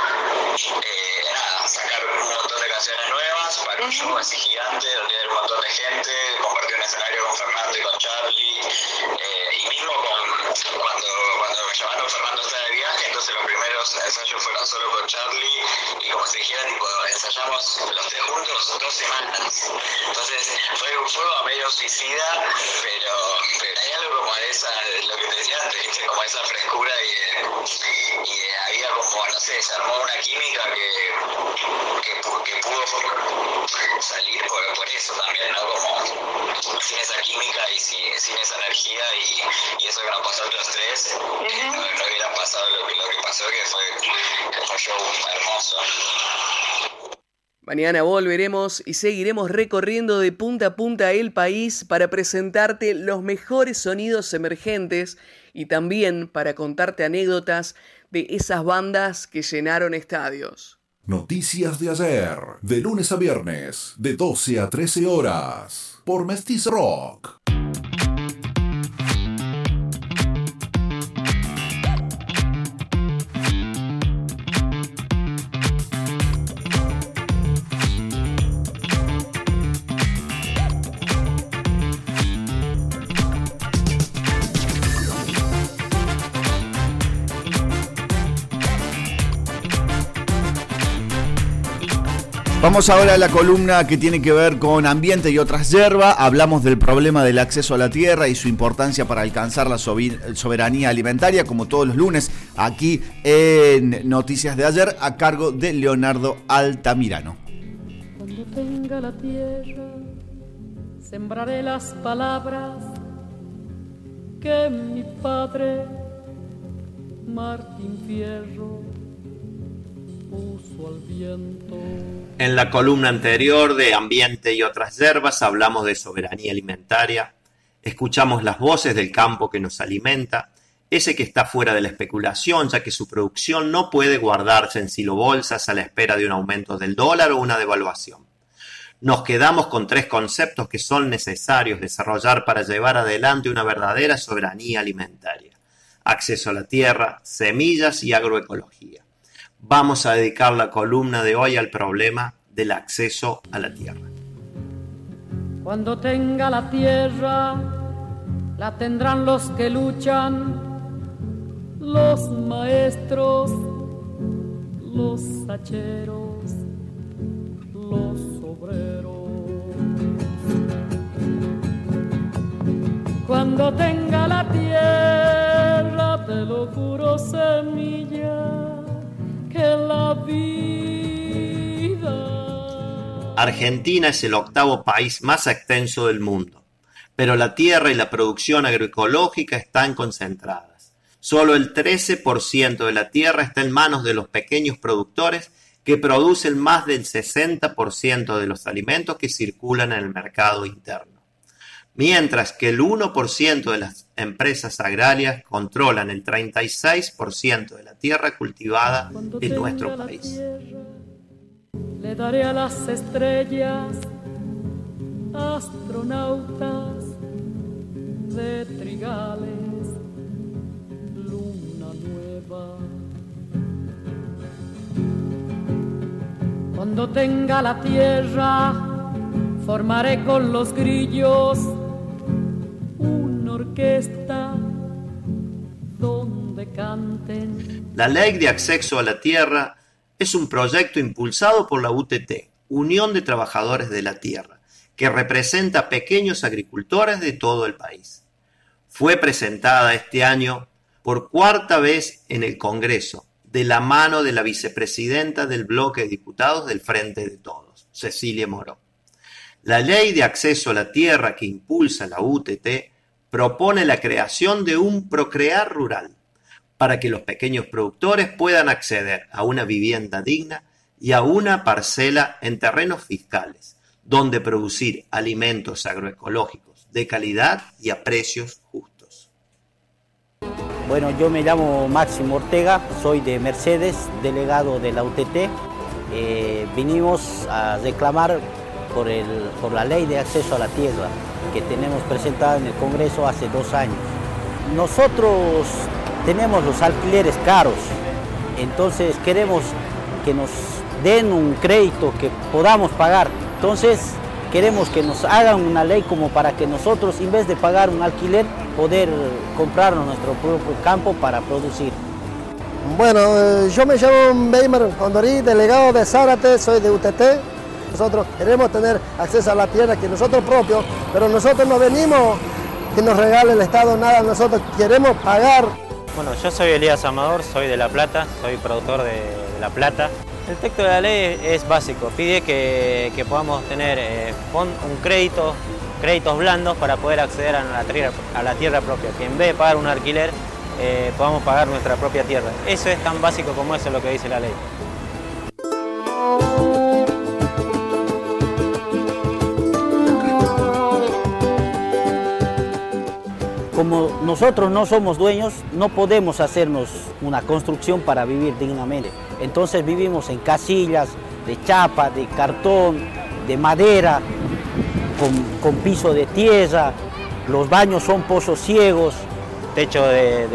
eh, nada, sacar un montón de canciones nuevas para un show así gigante, donde hay un montón de gente, compartir un escenario con Fernando y con Charlie, eh, y mismo con, cuando, cuando me llamaron Fernando estaba de viaje, entonces los primeros ensayos fueron solo con Charlie, y como se dijera, tipo, ensayamos los tres juntos dos semanas. Entonces fue, fue a medio suicida, pero, pero hay algo como de esa, lo que te decía antes, ¿viste? como esa frescura y, y había como, no sé, se armó una química que, que, que pudo salir por, por, eso también, ¿no? Como sin esa química y sin, sin esa energía y, y, eso que nos pasó a los tres, uh -huh. no, no, hubiera pasado lo que, lo que pasó, que fue, que fue un show hermoso. Mañana volveremos y seguiremos recorriendo de punta a punta el país para presentarte los mejores sonidos emergentes y también para contarte anécdotas de esas bandas que llenaron estadios. Noticias de ayer, de lunes a viernes, de 12 a 13 horas, por Mestiz Rock. Vamos ahora a la columna que tiene que ver con ambiente y otras hierbas. Hablamos del problema del acceso a la tierra y su importancia para alcanzar la soberanía alimentaria, como todos los lunes, aquí en Noticias de ayer, a cargo de Leonardo Altamirano. Cuando tenga la tierra sembraré las palabras que mi padre Martín Fierro En la columna anterior de Ambiente y otras hierbas hablamos de soberanía alimentaria, escuchamos las voces del campo que nos alimenta, ese que está fuera de la especulación, ya que su producción no puede guardarse en silobolsas a la espera de un aumento del dólar o una devaluación. Nos quedamos con tres conceptos que son necesarios desarrollar para llevar adelante una verdadera soberanía alimentaria. Acceso a la tierra, semillas y agroecología. Vamos a dedicar la columna de hoy al problema del acceso a la tierra. Cuando tenga la tierra, la tendrán los que luchan los maestros, los hacheros, los obreros. Cuando tenga la tierra, te lo juro semilla, Argentina es el octavo país más extenso del mundo, pero la tierra y la producción agroecológica están concentradas. Solo el 13% de la tierra está en manos de los pequeños productores que producen más del 60% de los alimentos que circulan en el mercado interno. Mientras que el 1% de las empresas agrarias controlan el 36% de la tierra cultivada en nuestro país. le daré a las estrellas astronautas de trigales Cuando tenga la tierra, formaré con los grillos una orquesta donde canten. La ley de acceso a la tierra es un proyecto impulsado por la UTT, Unión de Trabajadores de la Tierra, que representa pequeños agricultores de todo el país. Fue presentada este año por cuarta vez en el Congreso, de la mano de la vicepresidenta del bloque de diputados del Frente de Todos, Cecilia Moró. La ley de acceso a la tierra que impulsa la UTT propone la creación de un procrear rural para que los pequeños productores puedan acceder a una vivienda digna y a una parcela en terrenos fiscales, donde producir alimentos agroecológicos de calidad y a precios justos. Bueno, yo me llamo Máximo Ortega, soy de Mercedes, delegado de la UTT. Eh, vinimos a reclamar por, el, por la ley de acceso a la tierra que tenemos presentada en el Congreso hace dos años. Nosotros tenemos los alquileres caros, entonces queremos que nos den un crédito que podamos pagar. Entonces queremos que nos hagan una ley como para que nosotros, en vez de pagar un alquiler, poder comprarnos nuestro propio campo para producir. Bueno, eh, yo me llamo Weimar Condorí, delegado de Zárate, soy de UTT. Nosotros queremos tener acceso a la tierra que nosotros propios, pero nosotros no venimos que nos regale el Estado nada, nosotros queremos pagar. Bueno, yo soy Elías Amador, soy de La Plata, soy productor de, La Plata. El texto de la ley es básico, pide que, podamos tener eh, un crédito créditos blandos para poder acceder a la tierra, a la tierra propia, que en vez de pagar un alquiler eh, podamos pagar nuestra propia tierra. Eso es tan básico como eso es lo que dice la ley. Como nosotros no somos dueños, no podemos hacernos una construcción para vivir dignamente. Entonces vivimos en casillas de chapa, de cartón, de madera, con, piso de tierra, los baños son pozos ciegos. Techo de,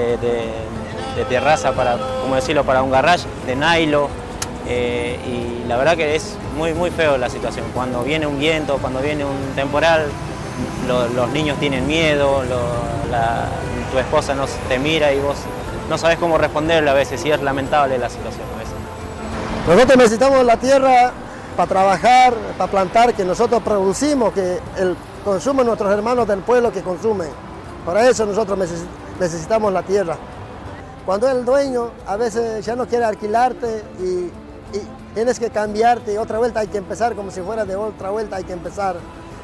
terraza para, como decirlo, para un garage, de nylon. Eh, y la verdad que es muy, muy feo la situación. Cuando viene un viento, cuando viene un temporal, los niños tienen miedo, tu esposa no te mira y vos no sabes cómo responderle a veces y es lamentable la situación a veces. Nosotros necesitamos la tierra para trabajar, para plantar, que nosotros producimos, que el consumo nuestros hermanos del pueblo que consumen. Para eso nosotros necesitamos la tierra. Cuando el dueño a veces ya no quiere alquilarte y, tienes que cambiarte y otra vuelta hay que empezar como si fuera de otra vuelta hay que empezar.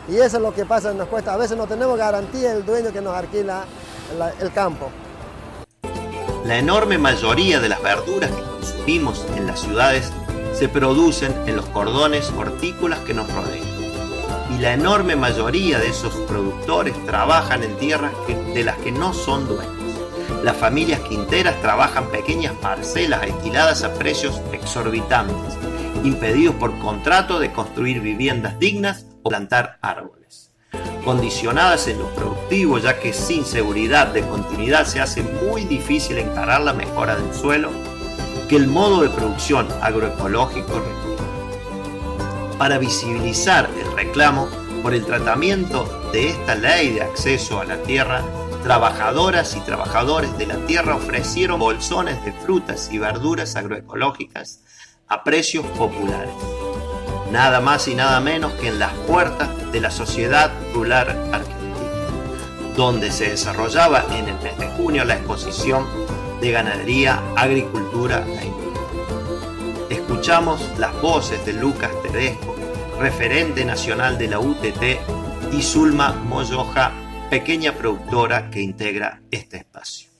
Y eso es lo que pasa, nos cuesta. A veces no tenemos garantía el dueño que nos alquila el campo. La enorme mayoría de las verduras que consumimos en las ciudades se producen en los cordones hortícolas que nos rodean. Y la enorme mayoría de esos productores trabajan en tierras de las que no son dueños. Las familias quinteras trabajan pequeñas parcelas alquiladas a precios exorbitantes, impedidos por contrato de construir viviendas dignas plantar árboles condicionadas en lo productivo, ya que sin seguridad de continuidad se hace muy difícil encarar la mejora del suelo que el modo de producción agroecológico requiere. Para visibilizar el reclamo por el tratamiento de esta ley de acceso a la tierra, trabajadoras y trabajadores de la tierra ofrecieron bolsones de frutas y verduras agroecológicas a precios populares nada más y nada menos que en las puertas de la Sociedad Rural Argentina, donde se desarrollaba en el mes de junio la exposición de ganadería, agricultura e industria. Escuchamos las voces de Lucas Tedesco, referente nacional de la UTT, y Zulma Moyoja, pequeña productora que integra este espacio.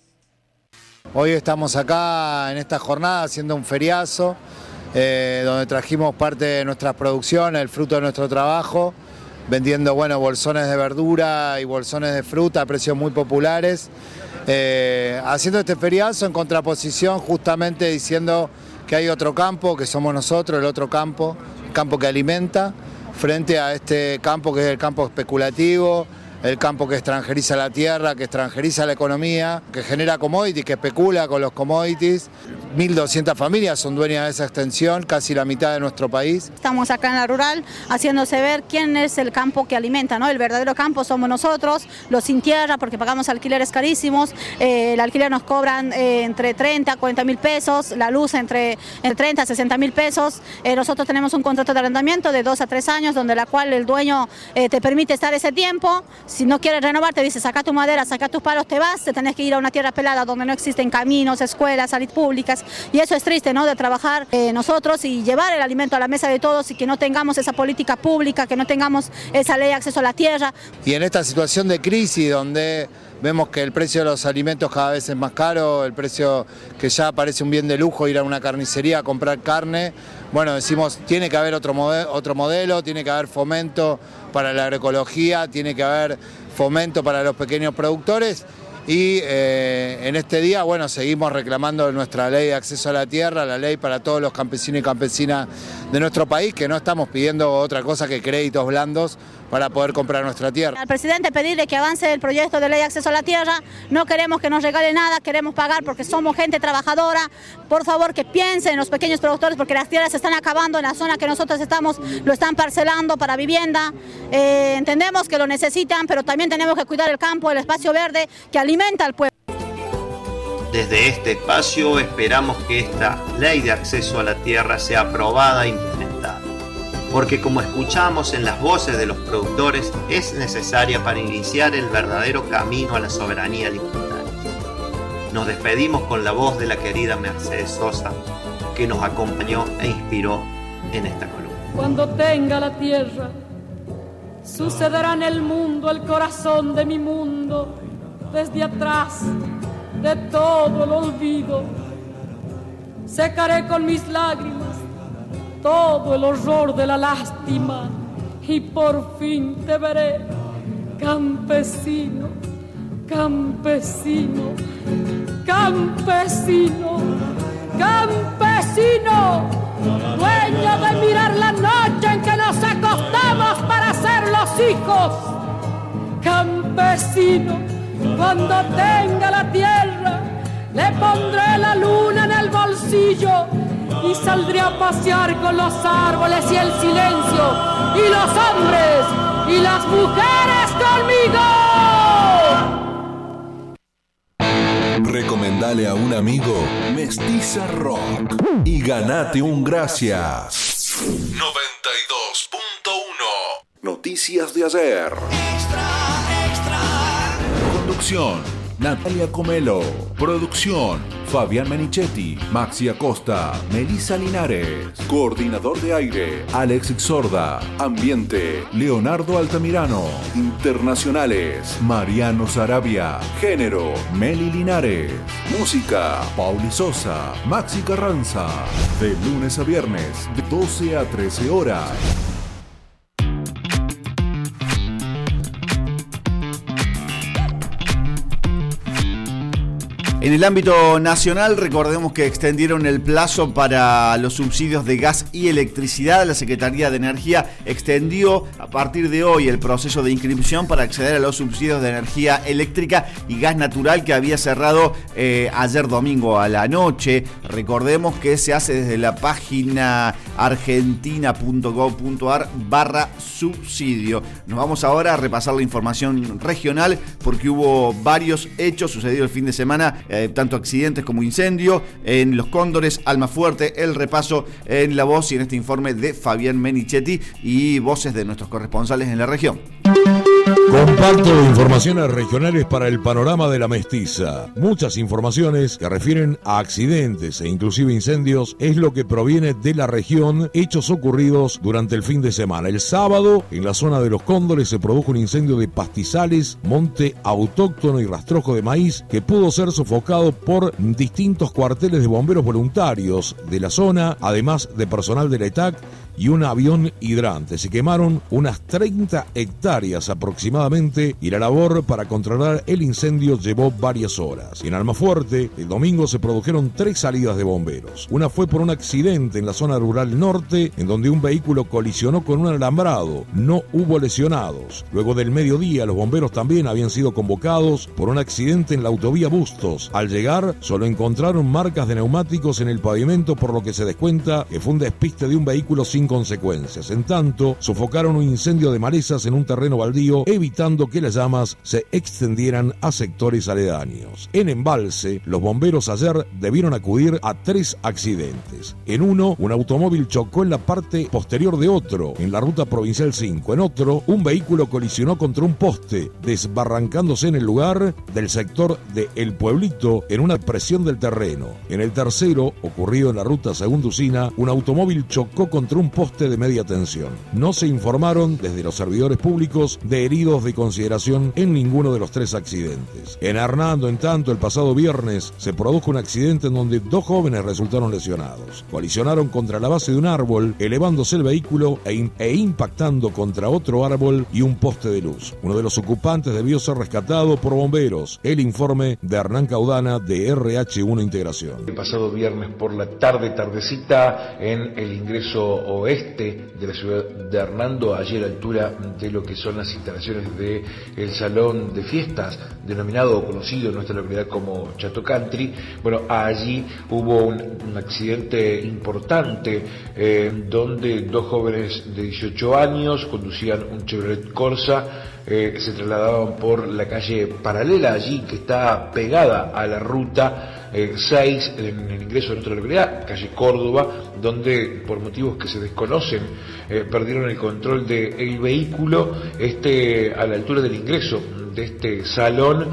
Hoy estamos acá en esta jornada haciendo un feriazo eh, donde trajimos parte de nuestras producciones, el fruto de nuestro trabajo, vendiendo bueno, bolsones de verdura y bolsones de fruta a precios muy populares, eh, haciendo este feriazo en contraposición justamente diciendo que hay otro campo, que somos nosotros, el otro campo, campo que alimenta, frente a este campo que es el campo especulativo, el campo que extranjeriza la tierra, que extranjeriza la economía, que genera commodities, que especula con los commodities. 1.200 familias son dueñas de esa extensión, casi la mitad de nuestro país. Estamos acá en la rural haciéndose ver quién es el campo que alimenta, ¿no? El verdadero campo somos nosotros, los sin tierra, porque pagamos alquileres carísimos, eh, el alquiler nos cobran eh, entre 30 a 40 mil pesos, la luz entre, entre 30 a 60 mil pesos. Eh, nosotros tenemos un contrato de arrendamiento de 2 a 3 años, donde la cual el dueño te permite estar ese tiempo. Si no quieres renovar, te dice, saca tu madera, saca tus palos, te vas, te tenés que ir a una tierra pelada donde no existen caminos, escuelas, salidas públicas. Y eso es triste, ¿no? De trabajar eh, nosotros y llevar el alimento a la mesa de todos y que no tengamos esa política pública, que no tengamos esa ley de acceso a la tierra. Y en esta situación de crisis donde vemos que el precio de los alimentos cada vez es más caro, el precio que ya parece un bien de lujo ir a una carnicería a comprar carne, bueno, decimos, tiene que haber otro, otro modelo, tiene que haber fomento para la agroecología, tiene que haber fomento para los pequeños productores. Y eh, en este día, bueno, seguimos reclamando nuestra ley de acceso a la tierra, la ley para todos los campesinos y campesinas de nuestro país, que no estamos pidiendo otra cosa que créditos blandos para poder comprar nuestra tierra. Al presidente pedirle que avance el proyecto de ley de acceso a la tierra, no queremos que nos regale nada, queremos pagar porque somos gente trabajadora, por favor que piensen en los pequeños productores porque las tierras se están acabando en la zona que nosotros estamos, lo están parcelando para vivienda, eh, entendemos que lo necesitan, pero también tenemos que cuidar el campo, el espacio verde que alimenta al pueblo. Desde este espacio esperamos que esta ley de acceso a la tierra sea aprobada implementada porque como escuchamos en las voces de los productores, es necesaria para iniciar el verdadero camino a la soberanía alimentaria. Nos despedimos con la voz de la querida Mercedes Sosa, que nos acompañó e inspiró en esta columna. Cuando tenga la tierra, sucederá en el mundo el corazón de mi mundo, desde atrás de todo el olvido. Secaré con mis lágrimas todo el horror de la lástima y por fin te veré, campesino, campesino, campesino, campesino, dueño de mirar la noche en que nos acostamos para ser los hijos, campesino, cuando tenga la tierra, le pondré la luna en el bolsillo y saldré a pasear con los árboles y el silencio y los hombres y las mujeres conmigo. Recomendale a un amigo Mestiza Rock y ganate un gracias. 92.1 Noticias de ayer. Conducción Natalia Comelo. Producción, Fabián Menichetti, Maxi Acosta, Melissa Linares. Coordinador de aire, Alex Sorda. Ambiente, Leonardo Altamirano. Internacionales, Mariano Sarabia. Género, Meli Linares. Música, Pauli Sosa, Maxi Carranza. De lunes a viernes, de 12 a 13 horas. En el ámbito nacional, recordemos que extendieron el plazo para los subsidios de gas y electricidad. La Secretaría de Energía extendió a partir de hoy el proceso de inscripción para acceder a los subsidios de energía eléctrica y gas natural que había cerrado eh, ayer domingo a la noche. Recordemos que se hace desde la página argentina.gov.ar barra subsidio. Nos vamos ahora a repasar la información regional porque hubo varios hechos sucedidos el fin de semana eh, tanto accidentes como incendio en Los Cóndores, Almafuerte, el repaso en la voz y en este informe de Fabián Menichetti y voces de nuestros corresponsales en la región. Comparto informaciones regionales para el panorama de la mestiza. Muchas informaciones que refieren a accidentes e inclusive incendios es lo que proviene de la región, hechos ocurridos durante el fin de semana. El sábado, en la zona de los Cóndores, se produjo un incendio de pastizales, monte autóctono y rastrojo de maíz que pudo ser sofocado por distintos cuarteles de bomberos voluntarios de la zona, además de personal de la ETAC y un avión hidrante. Se quemaron unas 30 hectáreas aproximadamente y la labor para controlar el incendio llevó varias horas. En Almafuerte, el domingo se produjeron tres salidas de bomberos. Una fue por un accidente en la zona rural norte, en donde un vehículo colisionó con un alambrado. No hubo lesionados. Luego del mediodía, los bomberos también habían sido convocados por un accidente en la autovía Bustos. Al llegar, solo encontraron marcas de neumáticos en el pavimento, por lo que se descuenta que fue un despiste de un vehículo sin consecuencias. En tanto, sofocaron un incendio de malezas en un terreno baldío, evitando que las llamas se extendieran a sectores aledaños. En Embalse, los bomberos ayer debieron acudir a tres accidentes. En uno, un automóvil chocó en la parte posterior de otro, en la ruta provincial 5. En otro, un vehículo colisionó contra un poste, desbarrancándose en el lugar del sector de El Pueblito en una presión del terreno. En el tercero, ocurrido en la ruta Segunda Usina, un automóvil chocó contra un poste de media tensión. No se informaron desde los servidores públicos de heridos de consideración en ninguno de los tres accidentes. En Hernando, en tanto, el pasado viernes se produjo un accidente en donde dos jóvenes resultaron lesionados. Colisionaron contra la base de un árbol, elevándose el vehículo e, e impactando contra otro árbol y un poste de luz. Uno de los ocupantes debió ser rescatado por bomberos. El informe de Hernán Caudana de RH1 Integración. El pasado viernes por la tarde, tardecita, en el ingreso oeste de la ciudad de Hernando, allí a la altura de lo que son las instalaciones del el salón de fiestas, denominado o conocido en nuestra localidad como Chato Country. Bueno, allí hubo un, accidente importante eh, donde dos jóvenes de 18 años conducían un Chevrolet Corsa eh, se trasladaban por la calle paralela allí que está pegada a la ruta 6 eh, en el ingreso de nuestra localidad, calle Córdoba, donde por motivos que se desconocen eh, perdieron el control del vehículo, este a la altura del ingreso de este salón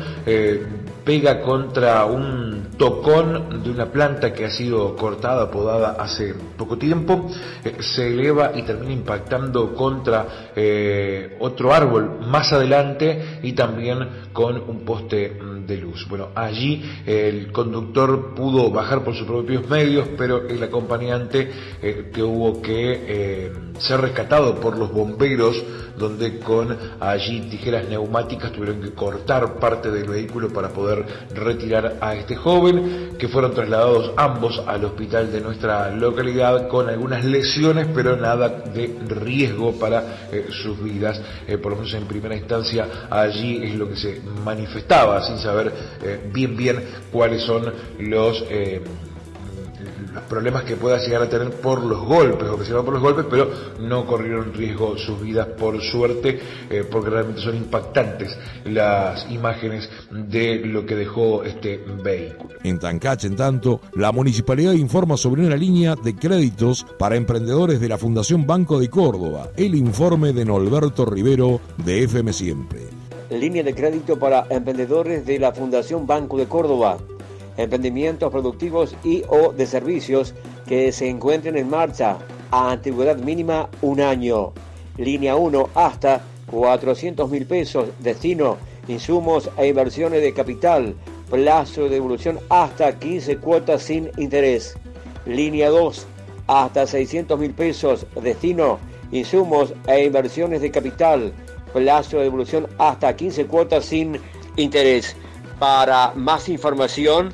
pega contra un tocón de una planta que ha sido cortada, podada hace poco tiempo, eh, se eleva y termina impactando contra eh, otro árbol más adelante y también con un poste mm, Bueno, allí el conductor pudo bajar por sus propios medios, pero el acompañante eh, que hubo que ser rescatado por los bomberos, donde con allí tijeras neumáticas tuvieron que cortar parte del vehículo para poder retirar a este joven, que fueron trasladados ambos al hospital de nuestra localidad con algunas lesiones, pero nada de riesgo para eh, sus vidas. Eh, por lo menos en primera instancia allí es lo que se manifestaba, sin saber eh, bien bien cuáles son los los problemas que pueda llegar a tener por los golpes o que se por los golpes, pero no corrieron riesgo sus vidas por suerte, eh, porque realmente son impactantes las imágenes de lo que dejó este vehículo. En Tancache, en tanto, la municipalidad informa sobre una línea de créditos para emprendedores de la Fundación Banco de Córdoba. El informe de Norberto Rivero de FM Siempre. Línea de crédito para emprendedores de la Fundación Banco de Córdoba, emprendimientos productivos y o de servicios que se encuentren en marcha a antigüedad mínima un año. Línea 1 hasta 400 mil pesos, destino, insumos e inversiones de capital, plazo de devolución hasta 15 cuotas sin interés. Línea 2 hasta 600 mil pesos, destino, insumos e inversiones de capital, plazo de devolución hasta 15 cuotas sin interés. Para más información,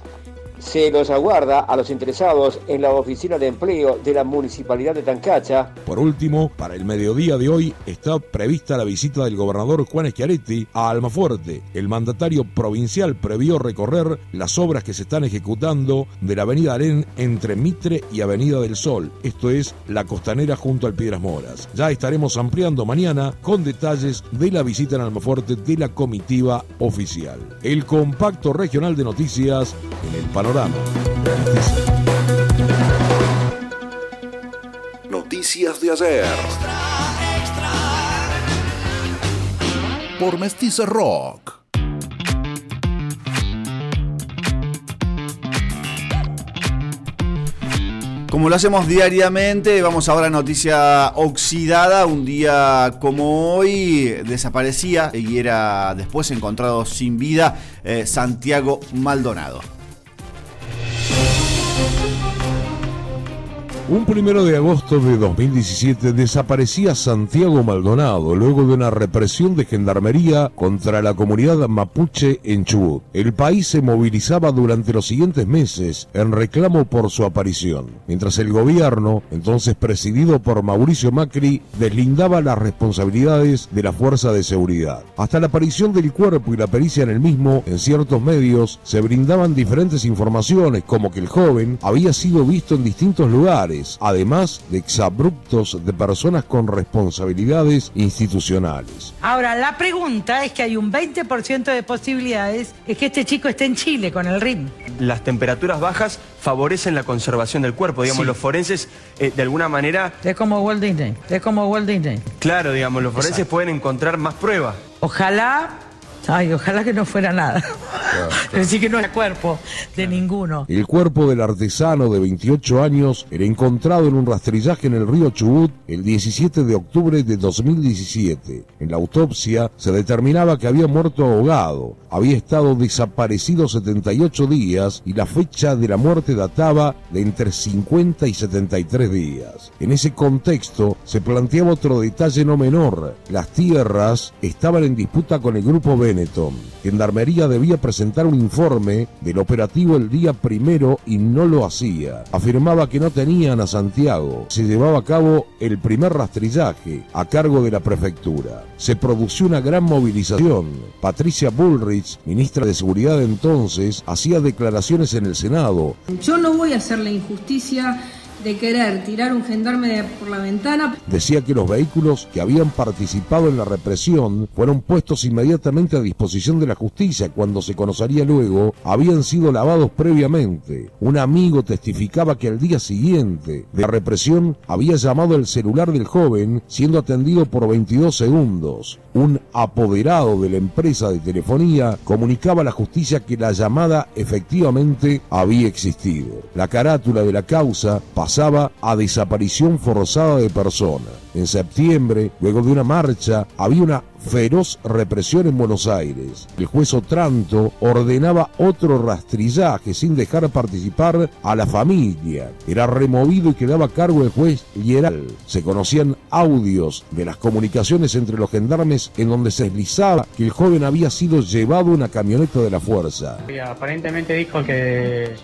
se los aguarda a los interesados en la oficina de empleo de la Municipalidad de Tancacha. Por último, para el mediodía de hoy está prevista la visita del gobernador Juan Schiaretti a Almafuerte. El mandatario provincial previó recorrer las obras que se están ejecutando de la avenida Arén entre Mitre y Avenida del Sol, esto es la costanera junto al Piedras Moras. Ya estaremos ampliando mañana con detalles de la visita en Almafuerte de la comitiva oficial. El compacto regional de noticias en el panorama Noticias de ayer. Por Mestiza Rock. Como lo hacemos diariamente, vamos ahora a noticia oxidada. Un día como hoy desaparecía y era después encontrado sin vida eh, Santiago Maldonado. Un primero de agosto de 2017 desaparecía Santiago Maldonado luego de una represión de gendarmería contra la comunidad mapuche en Chubut. El país se movilizaba durante los siguientes meses en reclamo por su aparición, mientras el gobierno, entonces presidido por Mauricio Macri, deslindaba las responsabilidades de la fuerza de seguridad. Hasta la aparición del cuerpo y la pericia en el mismo, en ciertos medios se brindaban diferentes informaciones como que el joven había sido visto en distintos lugares además de exabruptos de personas con responsabilidades institucionales. Ahora, la pregunta es que hay un 20% de posibilidades es que este chico esté en Chile con el RIM. Las temperaturas bajas favorecen la conservación del cuerpo, digamos, Sí. los forenses eh, de alguna manera, Es como Walt Disney, es como Walt Disney. claro, digamos, los forenses pueden encontrar más pruebas. Ojalá, ay, ojalá que no fuera nada. Es [LAUGHS] decir, que no era cuerpo de ninguno. El cuerpo del artesano de 28 años era encontrado en un rastrillaje en el río Chubut el 17 de octubre de 2017. En la autopsia se determinaba que había muerto ahogado, había estado desaparecido 78 días y la fecha de la muerte databa de entre 50 y 73 días. En ese contexto se planteaba otro detalle no menor. Las tierras estaban en disputa con el grupo Benetton. Gendarmería debía presentar un informe del operativo el día primero y no lo hacía. Afirmaba que no tenían a Santiago. Se llevaba a cabo el primer rastrillaje a cargo de la prefectura. Se produció una gran movilización. Patricia Bullrich, ministra de Seguridad entonces, hacía declaraciones en el Senado. Yo no voy a hacer la injusticia de querer tirar un gendarme por la ventana. Decía que los vehículos que habían participado en la represión fueron puestos inmediatamente a disposición de la justicia cuando se conocería luego habían sido lavados previamente. Un amigo testificaba que al día siguiente de la represión había llamado el celular del joven siendo atendido por 22 segundos. Un apoderado de la empresa de telefonía comunicaba a la justicia que la llamada efectivamente había existido. La carátula de la causa a desaparición forzada de persona. En septiembre, luego de una marcha, había una feroz represión en Buenos Aires. El juez Otranto ordenaba otro rastrillaje sin dejar participar a la familia. Era removido y quedaba a cargo el juez Lieral. Se conocían audios de las comunicaciones entre los gendarmes en donde se deslizaba que el joven había sido llevado una camioneta de la fuerza. Aparentemente dijo que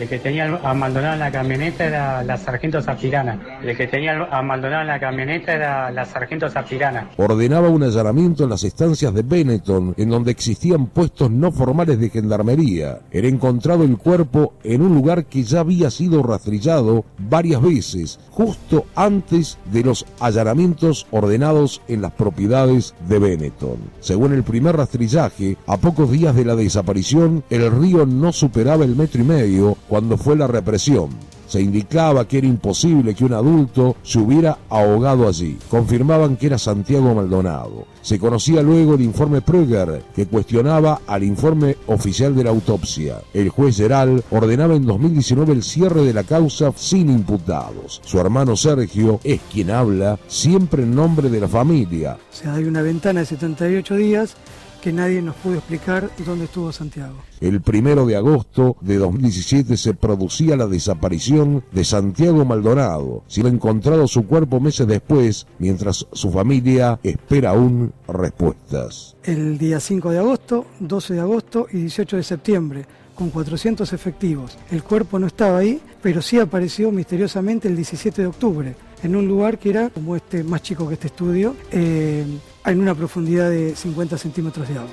el que tenía abandonado en la camioneta era la sargento Zafirana. El que tenía abandonado en la camioneta era la sargento Zafirana. ordenaba un allanamiento en las estancias de Benetton, en donde existían puestos no formales de gendarmería. Era encontrado el cuerpo en un lugar que ya había sido rastrillado varias veces, justo antes de los allanamientos ordenados en las propiedades de Benetton. Según el primer rastrillaje, a pocos días de la desaparición, el río no superaba el metro y medio cuando fue la represión. Se indicaba que era imposible que un adulto se hubiera ahogado allí. Confirmaban que era Santiago Maldonado. Se conocía luego el informe Prüger, que cuestionaba al informe oficial de la autopsia. El juez Geral ordenaba en 2019 el cierre de la causa sin imputados. Su hermano Sergio es quien habla siempre en nombre de la familia. O sea, hay una ventana de 78 días que nadie nos pudo explicar dónde estuvo Santiago. El primero de agosto de 2017 se producía la desaparición de Santiago Maldonado, siendo encontrado su cuerpo meses después, mientras su familia espera aún respuestas. El día 5 de agosto, 12 de agosto y 18 de septiembre, con 400 efectivos. El cuerpo no estaba ahí, pero sí apareció misteriosamente el 17 de octubre, en un lugar que era como este más chico que este estudio, eh, en una profundidad de 50 centímetros de agua.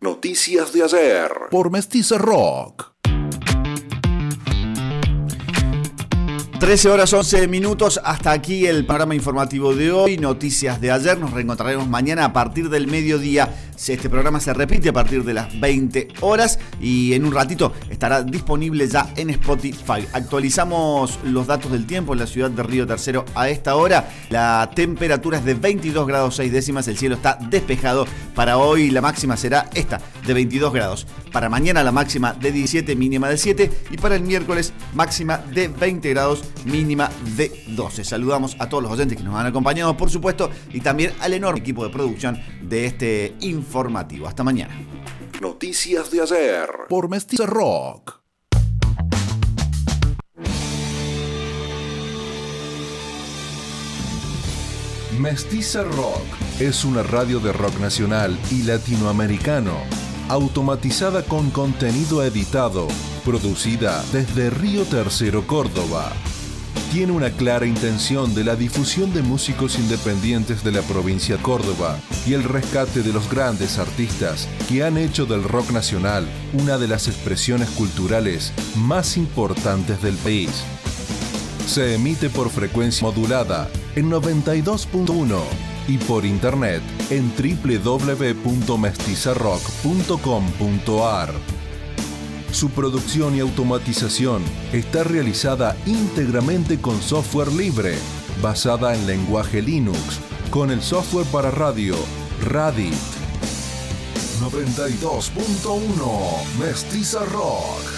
Noticias de ayer por Mestiza Rock. 13 horas 11 minutos, hasta aquí el programa informativo de hoy, noticias de ayer, nos reencontraremos mañana a partir del mediodía, este programa se repite a partir de las 20 horas y en un ratito estará disponible ya en Spotify. Actualizamos los datos del tiempo en la ciudad de Río Tercero a esta hora, la temperatura es de 22 grados 6 décimas, el cielo está despejado, para hoy la máxima será esta, de 22 grados, para mañana la máxima de 17, mínima de 7 y para el miércoles máxima de 20 grados mínima de 12. Saludamos a todos los oyentes que nos han acompañado, por supuesto, y también al enorme equipo de producción de este informativo. Hasta mañana. Noticias de ayer por Mestiza Rock. Mestiza Rock es una radio de rock nacional y latinoamericano, automatizada con contenido editado, producida desde Río Tercero, Córdoba tiene una clara intención de la difusión de músicos independientes de la provincia Córdoba y el rescate de los grandes artistas que han hecho del rock nacional una de las expresiones culturales más importantes del país. Se emite por frecuencia modulada en 92.1 y por internet en www.mestizarrock.com.ar. Su producción y automatización está realizada íntegramente con software libre, basada en lenguaje Linux, con el software para radio Radit. 92.1 Mestiza Rock.